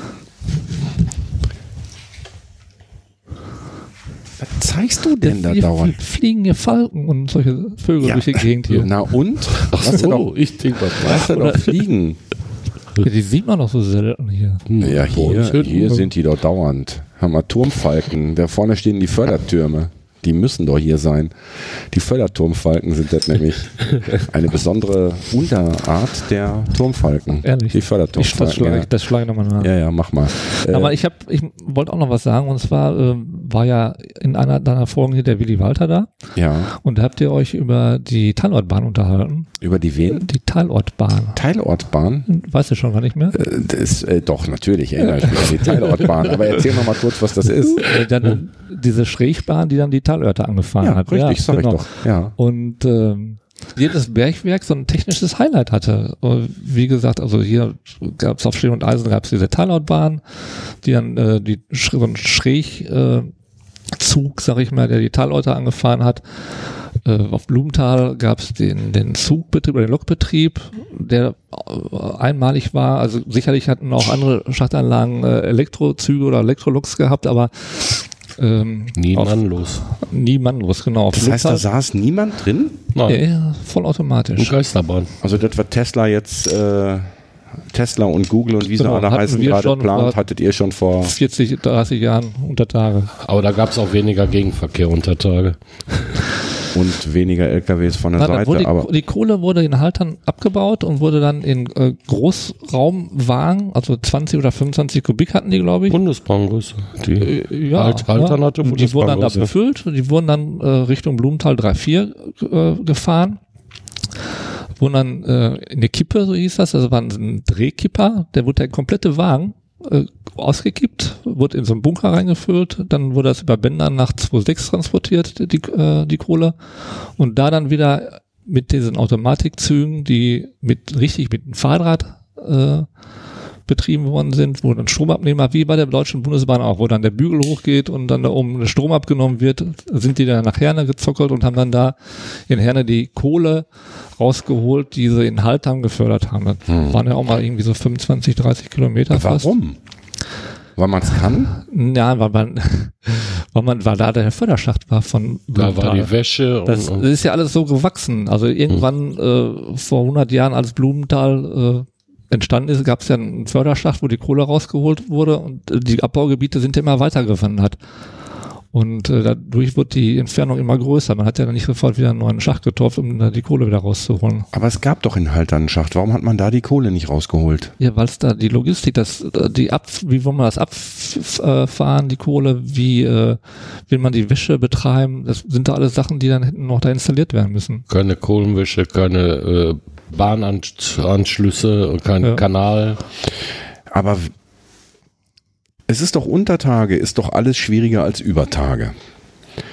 Was zeigst du denn da dauernd? fl- fliegen hier Falken und solche Vögel durch die Gegend hier. Na und? Lass dir doch, ich denke was lass dir doch fliegen. Ja, die sieht man doch so selten hier. Ja, hier, hier sind die doch dauernd. Haben wir Turmfalken. Da vorne stehen die Fördertürme. Die müssen doch hier sein. Die Förderturmfalken sind das nämlich. Eine besondere Unterart der Turmfalken. Ehrlich. Die Ich, das Förderturmfalken. schlage Ja. ich, das schlage ich nochmal nach. ja, ja, mach mal. Äh, Aber ich habe, ich wollte auch noch was sagen. Und zwar ähm, war ja in einer deiner Folgen hier der Willi Walter da. ja, Und da habt ihr euch über die Teilortbahn unterhalten. über die wen? Die Teilortbahn. Teilortbahn? Weißt du schon gar nicht mehr? Äh, Das, äh, doch, natürlich erinnere ich mich an die Teilortbahn. Aber erzähl noch mal kurz, was das ist. Äh, dann, diese Schrägbahn, die dann die Teilorte angefahren Ja, hat. richtig, sag genau. ich doch. Ja. Und ähm, jedes Bergwerk so ein technisches Highlight hatte. Und Wie gesagt, also hier gab es auf Schnee und Eisen gab es diese Teilautbahn, die dann äh, die so ein Schräg äh, Zug, sag ich mal, der die Teilorte angefahren hat. Äh, auf Blumenthal gab es den, den Zugbetrieb oder den Lokbetrieb, der äh, einmalig war. Also sicherlich hatten auch andere Schachtanlagen äh, Elektrozüge oder Elektroloks gehabt, aber ähm, auf, Niemand los. nie mannlos, genau. Auf Das heißt, da saß niemand drin? ja, Nein. ja, Eine vollautomatisch. Geisterbahn. Also das, was Tesla jetzt äh, Tesla und Google und wie sie Genau, alle heißen gerade plant, vor- hattet ihr schon vor. 40, 30 Jahren unter Tage. Aber da gab es auch weniger Gegenverkehr unter Tage. Und weniger LKWs von der Nein, Seite, wurde aber die, die Kohle wurde in Haltern abgebaut und wurde dann in äh, Großraumwagen, also 20 oder 25 Kubik hatten die, glaube ich. Bundesbahngröße. Die Äh, ja, Halt- Haltern hatte Und die wurden dann da Bundesbahngröße. befüllt, die wurden dann äh, Richtung Blumenthal 3-4 äh, gefahren. Wurden dann äh, in eine Kippe, so hieß das, also war ein Drehkipper, der wurde der komplette Wagen äh, ausgekippt, wurde in so einen Bunker reingefüllt, dann wurde das über Bänder nach 2.6 transportiert, die, äh, die Kohle, und da dann wieder mit diesen Automatikzügen, die mit richtig mit einem Fahrrad äh, betrieben worden sind, wo dann Stromabnehmer, wie bei der Deutschen Bundesbahn auch, wo dann der Bügel hochgeht und dann da oben der Strom abgenommen wird, sind die dann nach Herne gezockelt und haben dann da in Herne die Kohle rausgeholt, die sie in Haltern gefördert haben. Das waren ja auch mal irgendwie so 25, 30 Kilometer fast. warum? Weil man es kann? Ja, weil man, weil man, weil da der Förderschacht war von Da war die Wäsche Das und, und ist ja alles so gewachsen. Also irgendwann äh, vor 100 Jahren, als Blumenthal äh, entstanden ist, gab es ja einen Förderschacht, wo die Kohle rausgeholt wurde und äh, die Abbaugebiete sind ja immer weitergewandert. Und äh, dadurch wird die Entfernung immer größer. Man hat ja dann nicht sofort wieder einen neuen Schacht getopft, um da die Kohle wieder rauszuholen. Aber es gab doch in Haltern einen Schacht. Warum hat man da die Kohle nicht rausgeholt? Ja, weil es da die Logistik, das, äh, die ab, wie wollen wir das abfahren, die Kohle, wie äh, will man die Wäsche betreiben, das sind da alles Sachen, die dann hätten noch da installiert werden müssen. keine Kohlenwäsche, keine äh, Bahnanschlüsse, kein Ja. Kanal. Aber es ist doch Untertage, ist doch alles schwieriger als Übertage.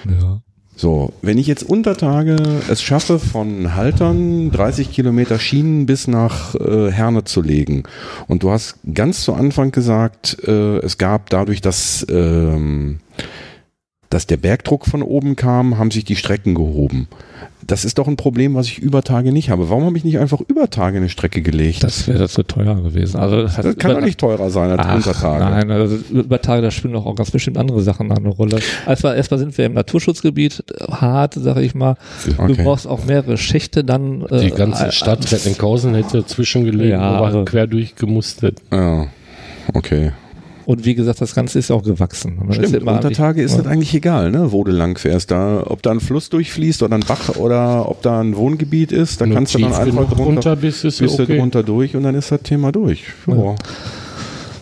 Ja. So, wenn ich jetzt Untertage es schaffe, von Haltern 30 Kilometer Schienen bis nach äh, Herne zu legen und du hast ganz zu Anfang gesagt, äh, es gab dadurch, dass, ähm, dass der Bergdruck von oben kam, haben sich die Strecken gehoben. Das ist doch ein Problem, was ich über Tage nicht habe. Warum habe ich nicht einfach über Tage eine Strecke gelegt? Das wäre zu teuer gewesen. Also das, Das kann doch nicht teurer sein als Ach, Untertage. Nein, also über Tage, da spielen doch auch ganz bestimmt andere Sachen eine Rolle. Erstmal, erstmal sind wir im Naturschutzgebiet, hart, sage ich mal. Okay. Du brauchst auch mehrere Schächte dann. äh, Die ganze Stadt Rettenkhausen hätte zwischengelegen, Ja, aber also- quer durchgemustet. Ja, okay. Und wie gesagt, das Ganze ist ja auch gewachsen. Man ist Stimmt, ja immer unter Tage ist ja. das eigentlich egal, ne, wo du lang fährst. Da, ob da ein Fluss durchfließt oder ein Bach oder ob da ein Wohngebiet ist, da Nur kannst du dann einfach drunter, runter bist, ist bist okay. du drunter durch und dann ist das Thema durch. Ja.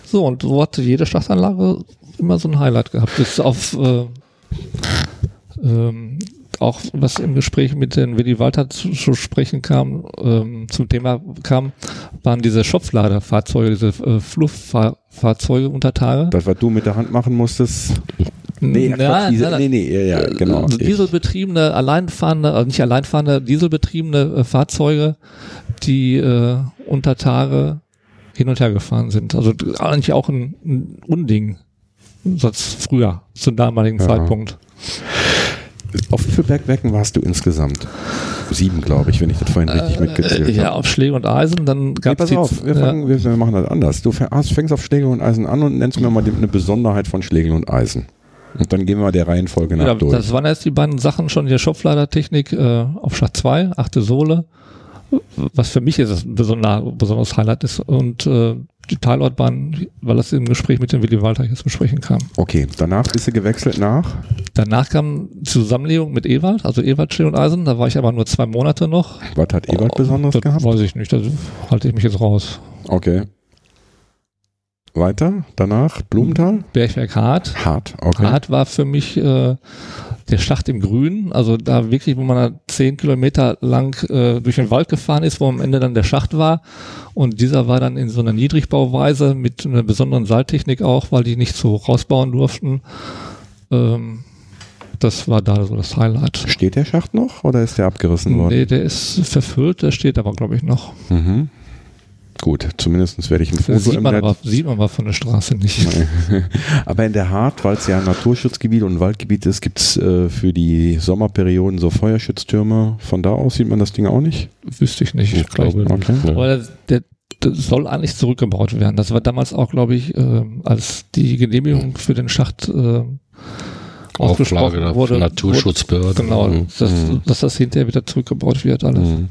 So, und so hatte jede Schlachtanlage immer so ein Highlight gehabt. Bis auf äh, ähm, auch was im Gespräch mit den Willi Walter zu, zu sprechen kam, ähm, zum Thema kam, waren diese Schopfladerfahrzeuge, diese äh, Flufffahrzeuge unter Tage. Das, was du mit der Hand machen musstest. Nee, Ja, Quatsch, diese, nein, nein. nee, nee, ja, ja, genau. Also dieselbetriebene, alleinfahrende, also nicht alleinfahrende, dieselbetriebene äh, Fahrzeuge, die äh, unter Tage hin und her gefahren sind. Also eigentlich auch ein, ein Unding. Sonst früher, zum damaligen Ja. Zeitpunkt. Auf wie viele Bergwerken warst du insgesamt? Sieben, glaube ich, wenn ich das vorhin richtig mitgezählt Äh, ja, habe. auf Schläge und Eisen, dann Nee, gab pass es auf, wir, fangen, wir, wir machen das anders. Du fängst, fängst auf Schlägel und Eisen an und nennst mir mal die, eine Besonderheit von Schlägel und Eisen. Und dann gehen wir der Reihenfolge nach ja, durch. das waren jetzt die beiden Sachen schon, die Schopfladertechnik äh, auf Schacht 2, achte Sohle, was für mich jetzt ein besonder, besonderes Highlight ist und äh, die Teilortbahn, weil das im Gespräch mit dem Willi Walter jetzt besprechen kam. Okay, danach bist du gewechselt nach. Danach kam Zusammenlegung mit Ewald, also Ewald Schlee und Eisen, da war ich aber nur zwei Monate noch. Was hat Ewald Besonderes das gehabt? Weiß ich nicht, da halte ich mich jetzt raus. Okay. Weiter, danach Blumenthal? Bergwerk Hart. Hart, okay. Hart war für mich äh, der Schacht im Grünen, also da wirklich, wo man da zehn Kilometer lang äh, durch den Wald gefahren ist, wo am Ende dann der Schacht war. Und dieser war dann in so einer Niedrigbauweise mit einer besonderen Seiltechnik auch, weil die nicht so rausbauen durften. Ähm, das war da so das Highlight. Steht der Schacht noch oder ist der abgerissen worden? Nee, der ist verfüllt, der steht aber, glaube ich, noch. Mhm. Gut, zumindest werde ich ein Das Foto sieht im man, aber, sieht man aber von der Straße nicht. Aber in der Hart, weil es ja ein Naturschutzgebiet und ein Waldgebiet ist, gibt es äh, für die Sommerperioden so Feuerschütztürme. Von da aus sieht man das Ding auch nicht. Wüsste ich nicht. Ich glaube, Okay. Aber der, der, der soll eigentlich zurückgebaut werden. Das war damals auch, glaube ich, ähm, als die Genehmigung für den Schacht äh, Auflage der wurde. Naturschutzbehörde. Wurde, genau, Mhm. dass, Mhm. dass das hinterher wieder zurückgebaut wird, alles. Mhm.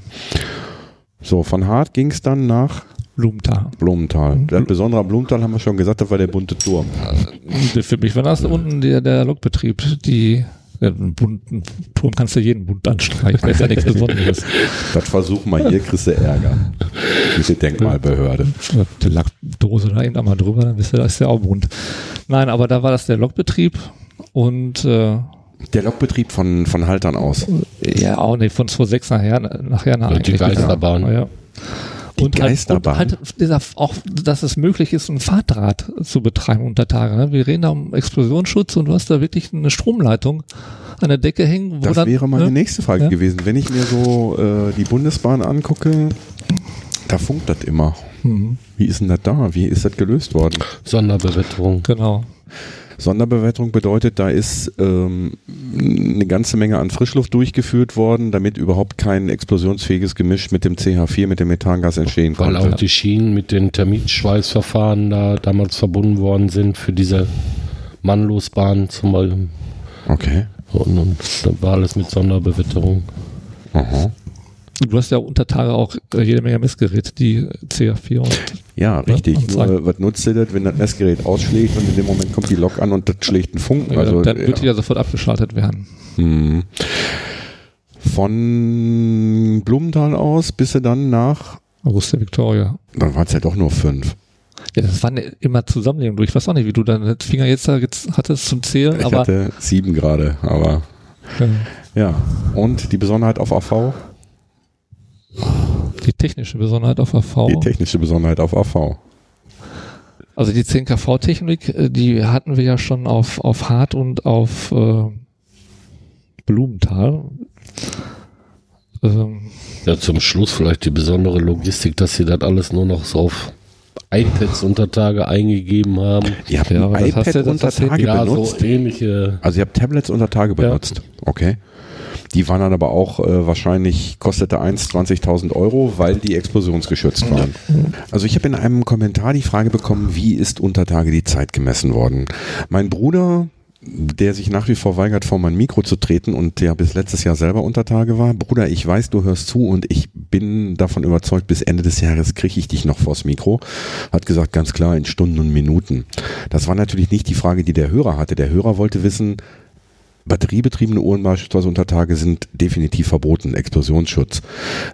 So, von Hart ging es dann nach Blumenthal. Blumenthal. Der Besondere am Blumenthal haben wir schon gesagt, das war der bunte Turm. Für mich war das da unten der, der Lokbetrieb. Die, den bunten Turm kannst du jeden bunt anstreichen. Das ist ja nichts Besonderes. Das versuchen wir hier, kriegst du Ärger. Diese Denkmalbehörde. Die Lackdose da eben einmal drüber, dann wisst ihr, das ist ja auch bunt. Nein, aber da war das der Lokbetrieb und äh, Der Lokbetrieb von, von Haltern aus. ja auch nicht von 2.6 nachher, nachher nach Und die Geisterbahn. Ja. Die und Geisterbahn. Halt, und halt dieser, auch, dass es möglich ist, ein Fahrdraht zu betreiben unter Tage. Ne? Wir reden da um Explosionsschutz und du hast da wirklich eine Stromleitung an der Decke hängen. Wo Das dann, wäre meine ne? nächste Frage Ja. gewesen. Wenn ich mir so äh, die Bundesbahn angucke, da funkt das immer. Mhm, Wie ist denn das da? Wie ist das gelöst worden? Sonderbewetterung. genau. Sonderbewertung bedeutet, da ist ähm, eine ganze Menge an Frischluft durchgeführt worden, damit überhaupt kein explosionsfähiges Gemisch mit dem CH4, mit dem Methangas entstehen Weil konnte. auch die Schienen mit den Termitschweißverfahren da damals verbunden worden sind für diese Mannlosbahn zum Beispiel. Okay. Und, und dann war alles mit Sonderbewetterung. Aha. Du hast ja unter Tage auch äh, jede Menge Messgeräte, die CH4 und Ja, richtig. und Nur, was nutzt dir das, wenn das Messgerät ausschlägt und in dem Moment kommt die Lok an und das schlägt einen Funken? Also, dann wird die ja. ja sofort abgeschaltet werden. Hm. Von Blumenthal aus bist du dann nach, Augusta Victoria. dann waren es ja doch nur fünf. Ja, das waren immer Zusammenlegungen. Ich weiß auch nicht, wie du deine Finger jetzt, da jetzt hattest zum Zählen, Ich aber hatte sieben gerade, aber äh, ja. Und die Besonderheit auf AV? Die technische Besonderheit auf AV. Die technische Besonderheit auf AV. Also die 10kV-Technik, äh, die hatten wir ja schon auf, auf Hart und auf äh, Blumenthal. Ähm, Ja, zum Schluss vielleicht die besondere Logistik, dass sie das alles nur noch so auf iPads unter Tage eingegeben haben. Ihr habt Ja, aber ein das hast iPad du- unter Tage Ja, benutzt? so ähnliche. Also ihr habt Tablets unter Tage Ja. benutzt. Okay. Die waren dann aber auch äh, wahrscheinlich, kostete eins 20.000 Euro, weil die explosionsgeschützt waren. Also ich habe in einem Kommentar die Frage bekommen, wie ist unter Tage die Zeit gemessen worden? Mein Bruder, der sich nach wie vor weigert, vor mein Mikro zu treten und der bis letztes Jahr selber unter Tage war, Bruder, ich weiß, du hörst zu und ich bin davon überzeugt, bis Ende des Jahres kriege ich dich noch vors Mikro. Hat gesagt, ganz klar, in Stunden und Minuten. Das war natürlich nicht die Frage, die der Hörer hatte. Der Hörer wollte wissen, Batteriebetriebene Uhren beispielsweise unter Tage sind definitiv verboten, Explosionsschutz.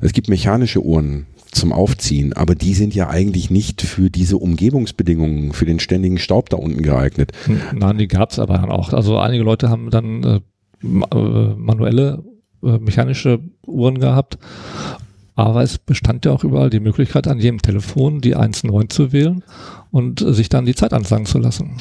Es gibt mechanische Uhren zum Aufziehen, aber die sind ja eigentlich nicht für diese Umgebungsbedingungen, für den ständigen Staub da unten geeignet. Nein, die gab es aber dann auch. Also einige Leute haben dann äh, äh, manuelle, äh, mechanische Uhren gehabt. Aber es bestand ja auch überall die Möglichkeit, an jedem Telefon die 1.9 zu wählen und sich dann die Zeit ansagen zu lassen.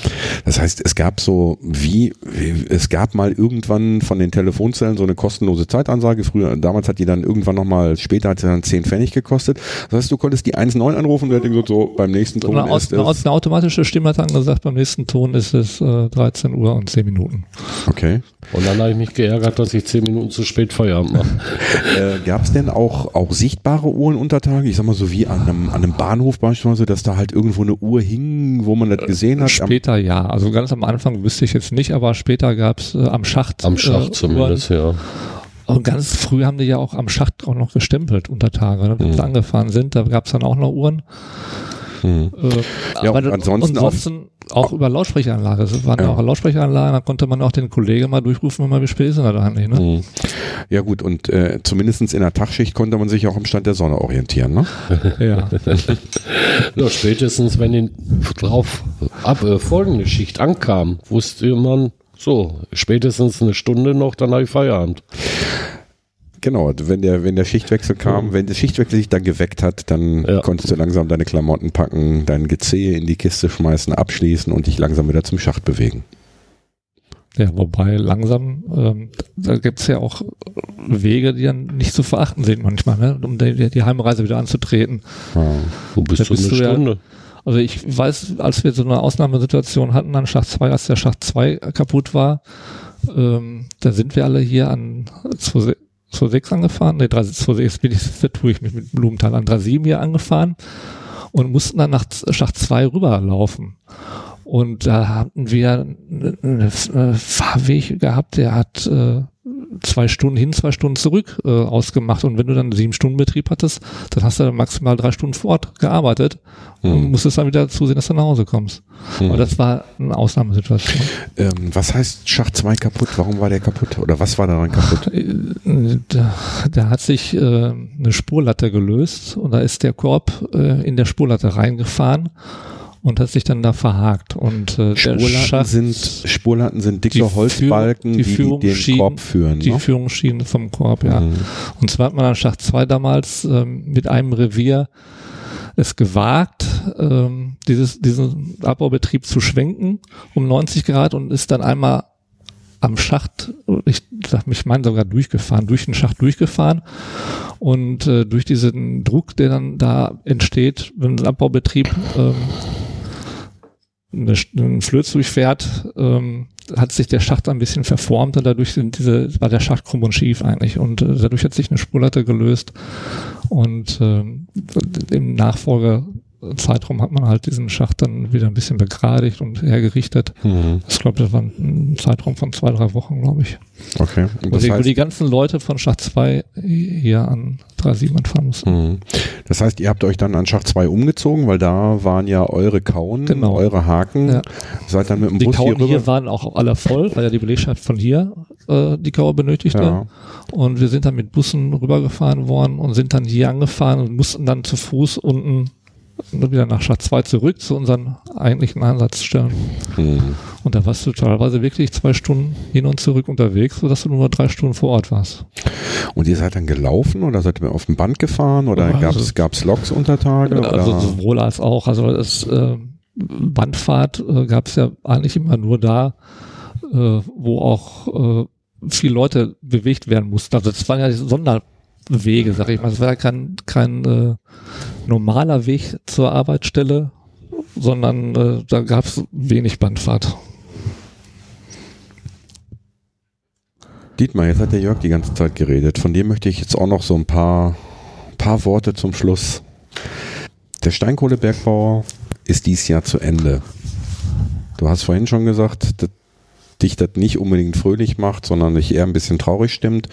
Das heißt, es gab so wie, wie- es gab mal irgendwann von den Telefonzellen so eine kostenlose Zeitansage. Früher, damals hat die dann irgendwann nochmal, später hat sie dann 10 Pfennig gekostet. Das heißt, du konntest die 1.9 anrufen und der hat gesagt, so beim nächsten Ton Eine, aus, ist eine, es. aus- eine automatische Stimme hat dann gesagt, beim nächsten Ton ist es äh, 13 Uhr und 10 Minuten. Okay. Und dann habe ich mich geärgert, dass ich zehn Minuten zu spät Feierabend mache. Äh, Gab es denn auch, auch sichtbare Uhren unter Tage? Ich sag mal so wie an einem, an einem Bahnhof beispielsweise, dass da halt irgendwo eine Uhr hing, wo man das gesehen hat? Am- Später ja. Also ganz am Anfang wüsste ich jetzt nicht, aber später gab es äh, am Schacht. Am Schacht äh, zumindest, ja. Und ganz früh haben die ja auch am Schacht auch noch gestempelt unter Tage, ne, wenn Mhm. sie angefahren sind. Da gab es dann auch noch Uhren. Hm. Äh, Ja, aber und ansonsten auch- ansonsten auch, über Lautsprecheranlage. Es waren ja. Ja. auch Lautsprecheranlagen, da konnte man auch den Kollegen mal durchrufen, wenn man wie spät ist er da nicht. Ne? Hm. Ja gut, und äh, zumindest in der Tagschicht konnte man sich auch am Stand der Sonne orientieren, ne? Ja. ja. Spätestens, wenn die drauf ab, äh, folgende Schicht ankam, wusste man, so, spätestens eine Stunde noch, dann habe ich Feierabend. Genau, wenn der, wenn der Schichtwechsel kam, wenn der Schichtwechsel sich dann geweckt hat, dann Ja. konntest du langsam deine Klamotten packen, dein Gezehe in die Kiste schmeißen, abschließen und dich langsam wieder zum Schacht bewegen. ja, wobei langsam, ähm, da gibt's ja auch Wege, die dann nicht zu verachten sind manchmal, ne? um die, die Heimreise wieder anzutreten. Ja. Wo bist Da du eine bist ja- Stunde? Also ich weiß, als wir so eine Ausnahmesituation hatten an Schacht 2, als der Schacht 2 kaputt war, ähm, da sind wir alle hier an 2.6 angefahren, ne, 2.6, jetzt bin ich, vertue ich mich mit Blumenthal, an 3.7 hier angefahren und mussten dann nach Schacht 2 rüberlaufen. Und da hatten wir einen Fahrweg gehabt, der hat äh, zwei Stunden hin, zwei Stunden zurück äh, ausgemacht. Und wenn du dann sieben Stunden Betrieb hattest, dann hast du dann maximal drei Stunden vor Ort gearbeitet Hm. und musstest dann wieder zusehen, dass du nach Hause kommst. Aber das war eine Ausnahmesituation. Ähm, was heißt Schacht 2 kaputt? Warum war der kaputt? Oder was war daran kaputt? Äh, Da, da hat sich äh, eine Spurlatte gelöst und da ist der Korb äh, in der Spurlatte reingefahren und hat sich dann da verhakt. Und äh, Spurlatten sind, Spurlatten sind dicke Holzbalken, die, die den Korb führen. Die ne? Führungsschienen vom Korb, ja. Mhm. Und zwar hat man an Schacht 2 damals ähm, mit einem Revier es gewagt, ähm, dieses, diesen Abbaubetrieb zu schwenken um 90 Grad und ist dann einmal am Schacht, ich sag mich meine sogar durchgefahren, durch den Schacht durchgefahren und äh, durch diesen Druck, der dann da entsteht, wenn ein Abbaubetrieb ähm, eine, einen Flöz durchfährt, ähm, hat sich der Schacht ein bisschen verformt und dadurch sind diese, war der Schacht krumm und schief eigentlich. Und äh, dadurch hat sich eine Spurlatte gelöst. Und ähm, im Nachfolgezeitraum hat man halt diesen Schacht dann wieder ein bisschen begradigt und hergerichtet. Mhm. Ich glaube, das war ein Zeitraum von zwei, drei Wochen, glaube ich. Okay. Und das, die, wo die heißt, ganzen Leute von Schacht 2 hier an 37 anfahren mussten. Mhm. das heißt, ihr habt euch dann an Schacht 2 umgezogen, weil da waren ja eure Kauen, Genau. eure Haken. Ja. Seid dann mit dem Die Bus hier Kauen rüber. hier waren auch alle voll, weil ja die Belegschaft von hier äh, die Kauer benötigte. ja. Und wir sind dann mit Bussen rübergefahren worden und sind dann hier angefahren und mussten dann zu Fuß unten wieder nach Schacht 2 zurück zu unseren eigentlichen Einsatzstellen. Mhm. Und da warst du teilweise wirklich zwei Stunden hin und zurück unterwegs, sodass du nur drei Stunden vor Ort warst. Und ihr seid dann gelaufen oder seid ihr auf dem Band gefahren oder Ja, also- gab's Loks unter Tage? Also oder? sowohl als auch. Also das äh, Bandfahrt äh, gab es ja eigentlich immer nur da, äh, wo auch äh, viele Leute bewegt werden mussten. Also das waren ja Sonderwege, sag ich mal. Es war ja kein, kein äh, normaler Weg zur Arbeitsstelle, sondern äh, da gab es wenig Bandfahrt. Dietmar, jetzt hat der Jörg die ganze Zeit geredet. Von dem möchte ich jetzt auch noch so ein paar, paar Worte zum Schluss. Der Steinkohlebergbau ist dies Jahr zu Ende. Du hast vorhin schon gesagt, dass dich das nicht unbedingt fröhlich macht, sondern dich eher ein bisschen traurig stimmt.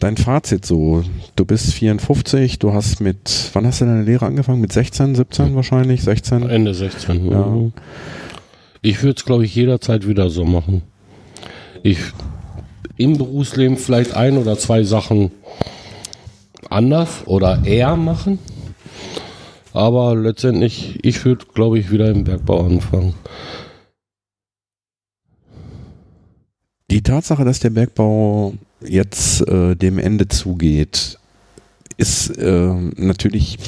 Dein Fazit so, du bist 54, du hast mit, wann hast du deine Lehre angefangen? Mit 16, 17 wahrscheinlich? 16? Ende 16. Ja. Ich würde es, glaube ich, jederzeit wieder so machen. Ich im Berufsleben vielleicht ein oder zwei Sachen anders oder eher machen. Aber letztendlich, ich würde, glaube ich, wieder im Bergbau anfangen. Die Tatsache, dass der Bergbau jetzt äh, dem Ende zugeht, ist äh, natürlich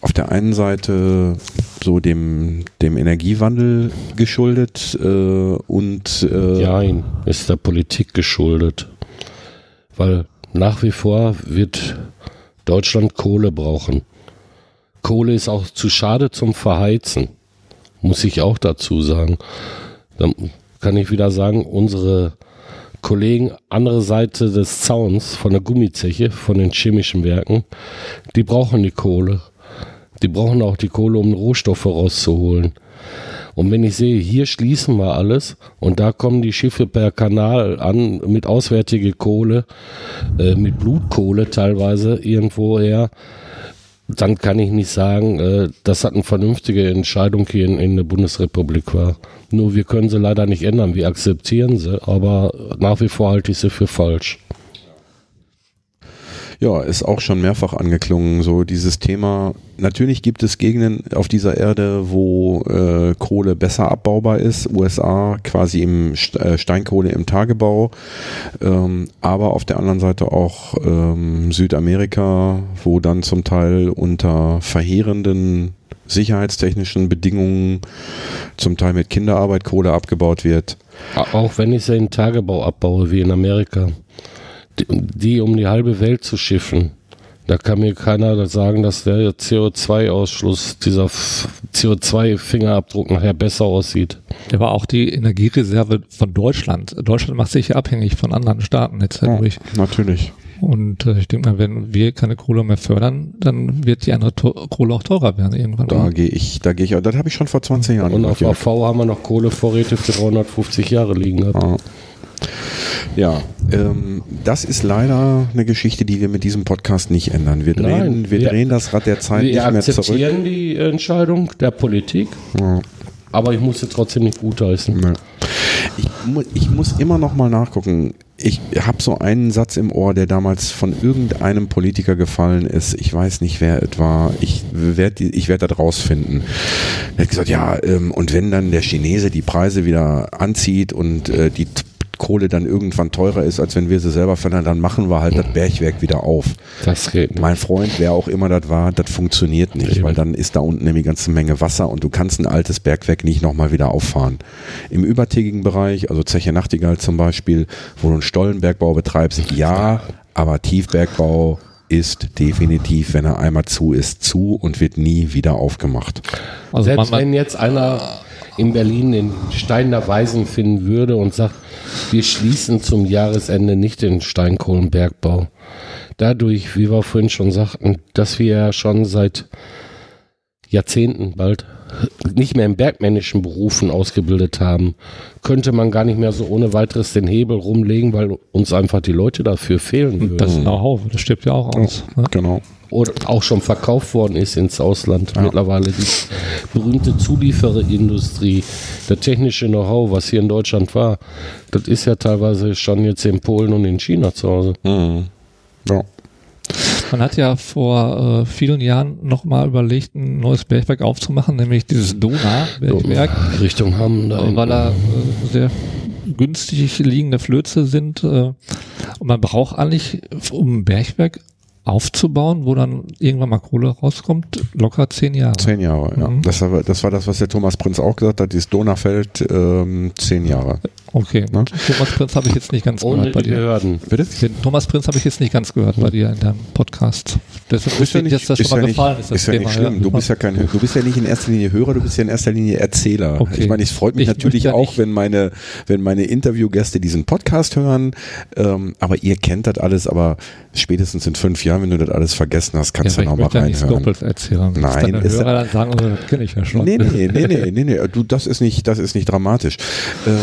auf der einen Seite so dem, dem Energiewandel geschuldet äh, und äh, Nein, ist der Politik geschuldet. Weil nach wie vor wird Deutschland Kohle brauchen. Kohle ist auch zu schade zum Verheizen. Muss ich auch dazu sagen. Dann kann ich wieder sagen, unsere Kollegen andere Seite des Zauns von der Gummizeche, von den chemischen Werken, die brauchen die Kohle. Die brauchen auch die Kohle, um Rohstoffe rauszuholen. Und wenn ich sehe, hier schließen wir alles und da kommen die Schiffe per Kanal an mit auswärtige Kohle, äh, mit Blutkohle teilweise irgendwo her, dann kann ich nicht sagen, äh, dass das eine vernünftige Entscheidung hier in, in der Bundesrepublik war. Nur wir können sie leider nicht ändern, wir akzeptieren sie, aber nach wie vor halte ich sie für falsch. Ja, ist auch schon mehrfach angeklungen, so dieses Thema. Natürlich gibt es Gegenden auf dieser Erde, wo äh, Kohle besser abbaubar ist, USA quasi im äh, Steinkohle im Tagebau, ähm, aber auf der anderen Seite auch ähm, Südamerika, wo dann zum Teil unter verheerenden sicherheitstechnischen Bedingungen, zum Teil mit Kinderarbeit Kohle abgebaut wird. Auch wenn ich sie in Tagebau abbaue, wie in Amerika. Die, um die halbe Welt zu schiffen. Da kann mir keiner sagen, dass der CO2-Ausschluss, dieser CO2-Fingerabdruck nachher besser aussieht. Aber auch die Energiereserve von Deutschland. Deutschland macht sich ja abhängig von anderen Staaten jetzt dadurch. natürlich. Und äh, ich denke mal, wenn wir keine Kohle mehr fördern, dann wird die andere to Kohle auch teurer werden irgendwann. Da gehe ich, da gehe ich, das habe ich schon vor 20 Jahren Und gemacht, auf ja. AV haben wir noch Kohlevorräte für 350 Jahre liegen gehabt. Ja. Ja, ähm, das ist leider eine Geschichte, die wir mit diesem Podcast nicht ändern. Wir drehen, Nein, wir, wir- drehen das Rad der Zeit Wir nicht mehr zurück. akzeptieren die Entscheidung der Politik, Ja. aber ich muss sie trotzdem nicht gutheißen. Nö. Ich, mu ich muss immer noch mal nachgucken. Ich habe so einen Satz im Ohr, der damals von irgendeinem Politiker gefallen ist. Ich weiß nicht, wer es war. Ich werde ich werd das rausfinden. Er hat gesagt, ja, ähm, und wenn dann der Chinese die Preise wieder anzieht und äh, die Kohle dann irgendwann teurer ist, als wenn wir sie selber fördern, dann machen wir halt das Bergwerk wieder auf. Das geht nicht. Mein Freund, wer auch immer das war, das funktioniert nicht, Eben. weil dann ist da unten nämlich ganze Menge Wasser und du kannst ein altes Bergwerk nicht nochmal wieder auffahren. Im übertägigen Bereich, also Zeche Nachtigall zum Beispiel, wo du einen Stollenbergbau betreibst, ja, aber Tiefbergbau ist definitiv, wenn er einmal zu ist, zu und wird nie wieder aufgemacht. Also Selbst wenn jetzt einer in Berlin den Stein der Weisen finden würde und sagt, wir schließen zum Jahresende nicht den Steinkohlenbergbau. Dadurch, wie wir vorhin schon sagten, dass wir ja schon seit Jahrzehnten bald nicht mehr in bergmännischen Berufen ausgebildet haben, könnte man gar nicht mehr so ohne weiteres den Hebel rumlegen, weil uns einfach die Leute dafür fehlen würden. das Know-how, das stirbt ja auch aus. Ne? Genau. Oder auch schon verkauft worden ist ins Ausland. Mittlerweile die berühmte Zuliefererindustrie, der technische Know-how, was hier in Deutschland war, das ist ja teilweise schon jetzt in Polen und in China zu Hause. Mhm. Ja. Man hat ja vor äh, vielen Jahren nochmal überlegt, ein neues Bergwerk aufzumachen, nämlich dieses Donau-Bergwerk, Richtung Hamm da äh, weil da äh, sehr günstig liegende Flöze sind. Äh, und man braucht eigentlich, um ein Bergwerk aufzubauen, wo dann irgendwann mal Kohle rauskommt, locker zehn Jahre. Zehn Jahre, ja. Mhm. Das, war, das was der Thomas Prinz auch gesagt hat, dieses Donaufeld, ähm, zehn Jahre. Okay, Ne? Thomas Prinz habe ich jetzt nicht ganz ohne gehört bei dir. Behörden. Bitte? Den Thomas Prinz habe ich jetzt nicht ganz gehört bei dir in deinem Podcast. Deshalb Ist ja nicht, dass das ist schon ja mal nicht, gefallen ist. das ist ja nicht schlimm. Du bist ja kein, du bist ja nicht in erster Linie Hörer, du bist ja in erster Linie Erzähler. Okay. Ich meine, es freut mich Ich natürlich ja auch, wenn meine, wenn meine Interviewgäste diesen Podcast hören. Ähm, aber ihr kennt das alles, aber spätestens in fünf Jahren, wenn du das alles vergessen hast, kannst ja, du ich noch mal möchte ja nicht reinhören. doppelt erzählen. Nein, deine ist Hörer dann sagen, oh, das kenne ich ja schon. Nee, nee, nee, nee, nee, nee. Du, das ist nicht, das ist nicht dramatisch. Ähm,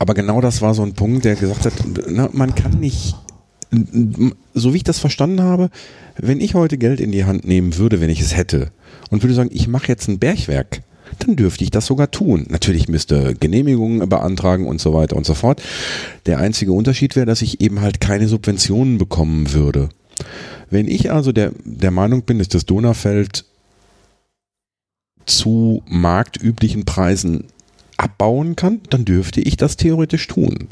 aber genau das war so ein Punkt, der gesagt hat, na, man kann nicht, so wie ich das verstanden habe, wenn ich heute Geld in die Hand nehmen würde, wenn ich es hätte, und würde sagen, ich mache jetzt ein Bergwerk, dann dürfte ich das sogar tun. Natürlich müsste Genehmigungen beantragen und so weiter und so fort. Der einzige Unterschied wäre, dass ich eben halt keine Subventionen bekommen würde. Wenn ich also der, der Meinung bin, dass das Donaufeld zu marktüblichen Preisen abbauen kann, dann dürfte ich das theoretisch tun.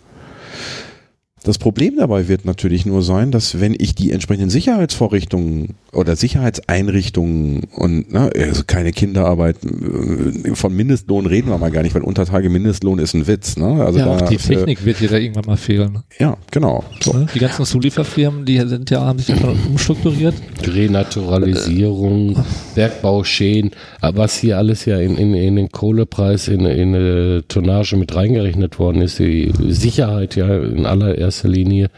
Das Problem dabei wird natürlich nur sein, dass wenn ich die entsprechenden Sicherheitsvorrichtungen oder Sicherheitseinrichtungen und ne, also keine Kinderarbeit äh, von Mindestlohn reden wir mal gar nicht, weil Untertage Mindestlohn ist ein Witz. Ne? Also ja, da, auch die äh, Technik wird dir da irgendwann mal fehlen. ja, genau. So. Ne? Die ganzen Zulieferfirmen, die sind ja, haben sich ja schon umstrukturiert. Renaturalisierung, Bergbauschäden, aber was hier alles ja in, in, in den Kohlepreis, in, in eine Tonnage mit reingerechnet worden ist, die Sicherheit ja in allererster Linie,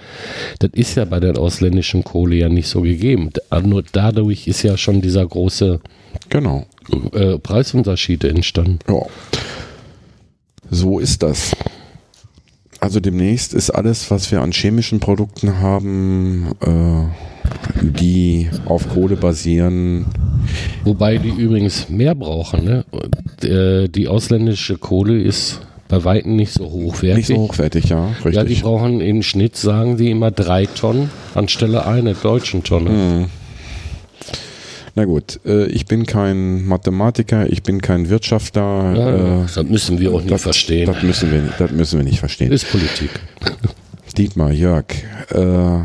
das ist ja bei der ausländischen Kohle ja nicht so gegeben. Nur dadurch ist ja schon dieser große Genau. äh, Preisunterschied entstanden. Ja. So ist das. Also demnächst ist alles, was wir an chemischen Produkten haben, äh, die auf Kohle basieren. Wobei die übrigens mehr brauchen. Ne? Äh, die ausländische Kohle ist bei Weitem nicht so hochwertig. Nicht so hochwertig, ja, richtig. Ja, die brauchen im Schnitt, sagen die immer drei Tonnen anstelle einer deutschen Tonne. Hm. Na gut, äh, ich bin kein Mathematiker, ich bin kein Wirtschaftler. Ja, äh, das müssen wir auch nicht das, verstehen. Das müssen wir, das müssen wir nicht verstehen. ist Politik. Dietmar, Jörg, äh,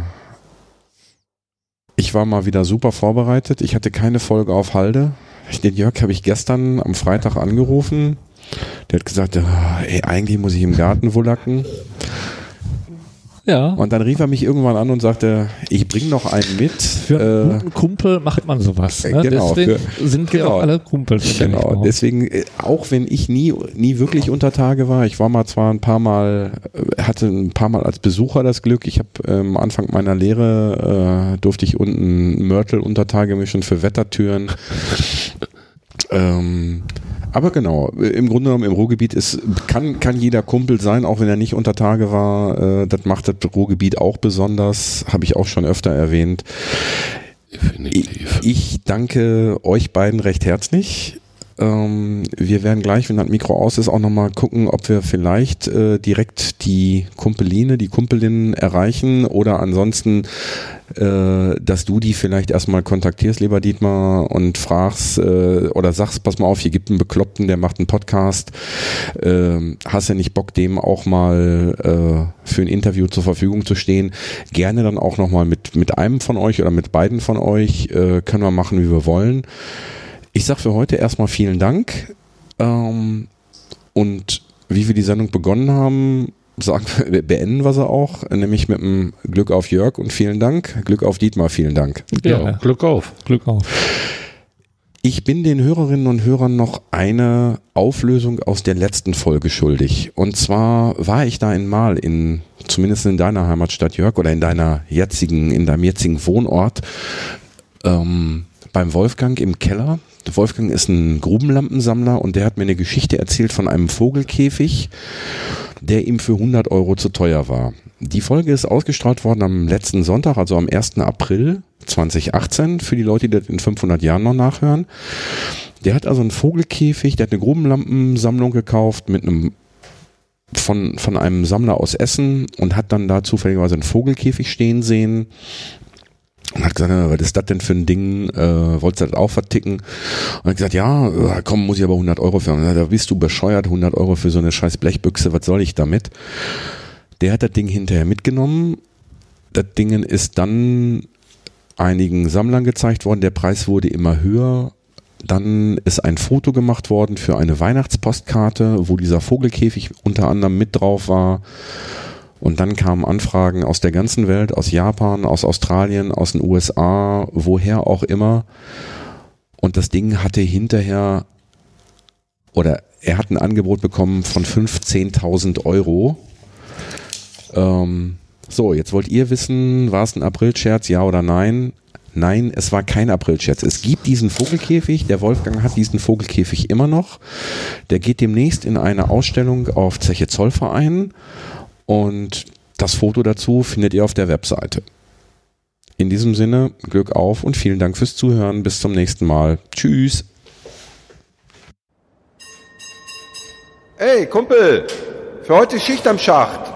ich war mal wieder super vorbereitet. Ich hatte keine Folge auf Halde. Den Jörg habe ich gestern am Freitag angerufen. Der hat gesagt, ah, ey, eigentlich muss ich im Garten wullacken. Ja, Und dann rief er mich irgendwann an und sagte, ich bringe noch einen mit. für einen Äh, guten Kumpel macht man sowas. Ne? genau, Deswegen für- sind wir genau. auch alle Kumpels. Genau, deswegen, äh, auch wenn ich nie, nie wirklich unter Tage war, ich war mal zwar ein paar Mal, äh, hatte ein paar Mal als Besucher das Glück, ich habe ähm, am Anfang meiner Lehre, äh, durfte ich unten Mörtel unter Tage mischen für Wettertüren. ähm, aber genau, im Grunde genommen im Ruhrgebiet ist, kann, kann jeder Kumpel sein, auch wenn er nicht unter Tage war. Äh, das macht das Ruhrgebiet auch besonders, habe ich auch schon öfter erwähnt. Definitiv. Ich, ich danke euch beiden recht herzlich. Ähm, wir werden gleich, wenn das Mikro aus ist, auch nochmal gucken, ob wir vielleicht äh, direkt die Kumpeline, die Kumpelinnen erreichen oder ansonsten, äh, dass du die vielleicht erstmal kontaktierst, lieber Dietmar, und fragst äh, oder sagst, pass mal auf, hier gibt einen Bekloppten, der macht einen Podcast. Äh, hast ja nicht Bock, dem auch mal äh, für ein Interview zur Verfügung zu stehen? Gerne dann auch nochmal mit, mit einem von euch oder mit beiden von euch, äh, können wir machen, wie wir wollen. Ich sage für heute erstmal vielen Dank. Ähm, und wie wir die Sendung begonnen haben, sagen, beenden wir sie auch, nämlich mit einem Glück auf Jörg und vielen Dank. Glück auf Dietmar, vielen Dank. Ja, ja. Glück auf. Glück auf. Ich bin den Hörerinnen und Hörern noch eine Auflösung aus der letzten Folge schuldig. Und zwar war ich da einmal in, zumindest in deiner Heimatstadt Jörg oder in deiner jetzigen, in deinem jetzigen Wohnort, ähm, beim Wolfgang im Keller Wolfgang ist ein Grubenlampensammler und der hat mir eine Geschichte erzählt von einem Vogelkäfig, der ihm für 100 Euro zu teuer war. Die Folge ist ausgestrahlt worden am letzten Sonntag, also am 1. April 2018, für die Leute, die das in 500 Jahren noch nachhören. Der hat also einen Vogelkäfig, der hat eine Grubenlampensammlung gekauft mit einem von, von einem Sammler aus Essen und hat dann da zufälligerweise einen Vogelkäfig stehen sehen und hat gesagt, was ist das denn für ein Ding? Äh, wolltest du das auch verticken? Und hat gesagt, ja, äh, komm, muss ich aber 100 Euro für. Da bist du bescheuert, 100 Euro für so eine scheiß Blechbüchse, was soll ich damit? Der hat das Ding hinterher mitgenommen. Das Ding ist dann einigen Sammlern gezeigt worden. Der Preis wurde immer höher. Dann ist ein Foto gemacht worden für eine Weihnachtspostkarte, wo dieser Vogelkäfig unter anderem mit drauf war. Und dann kamen Anfragen aus der ganzen Welt, aus Japan, aus Australien, aus den USA, woher auch immer. Und das Ding hatte hinterher, oder er hat ein Angebot bekommen von 15.000 Euro. Ähm, so, jetzt wollt ihr wissen, war es ein Aprilscherz, ja oder nein? Nein, es war kein Aprilscherz. Es gibt diesen Vogelkäfig. Der Wolfgang hat diesen Vogelkäfig immer noch. Der geht demnächst in eine Ausstellung auf Zeche Zollverein und das Foto dazu findet ihr auf der Webseite. In diesem Sinne, Glück auf und vielen Dank fürs Zuhören. Bis zum nächsten Mal. Tschüss. Ey, Kumpel, für heute Schicht am Schacht.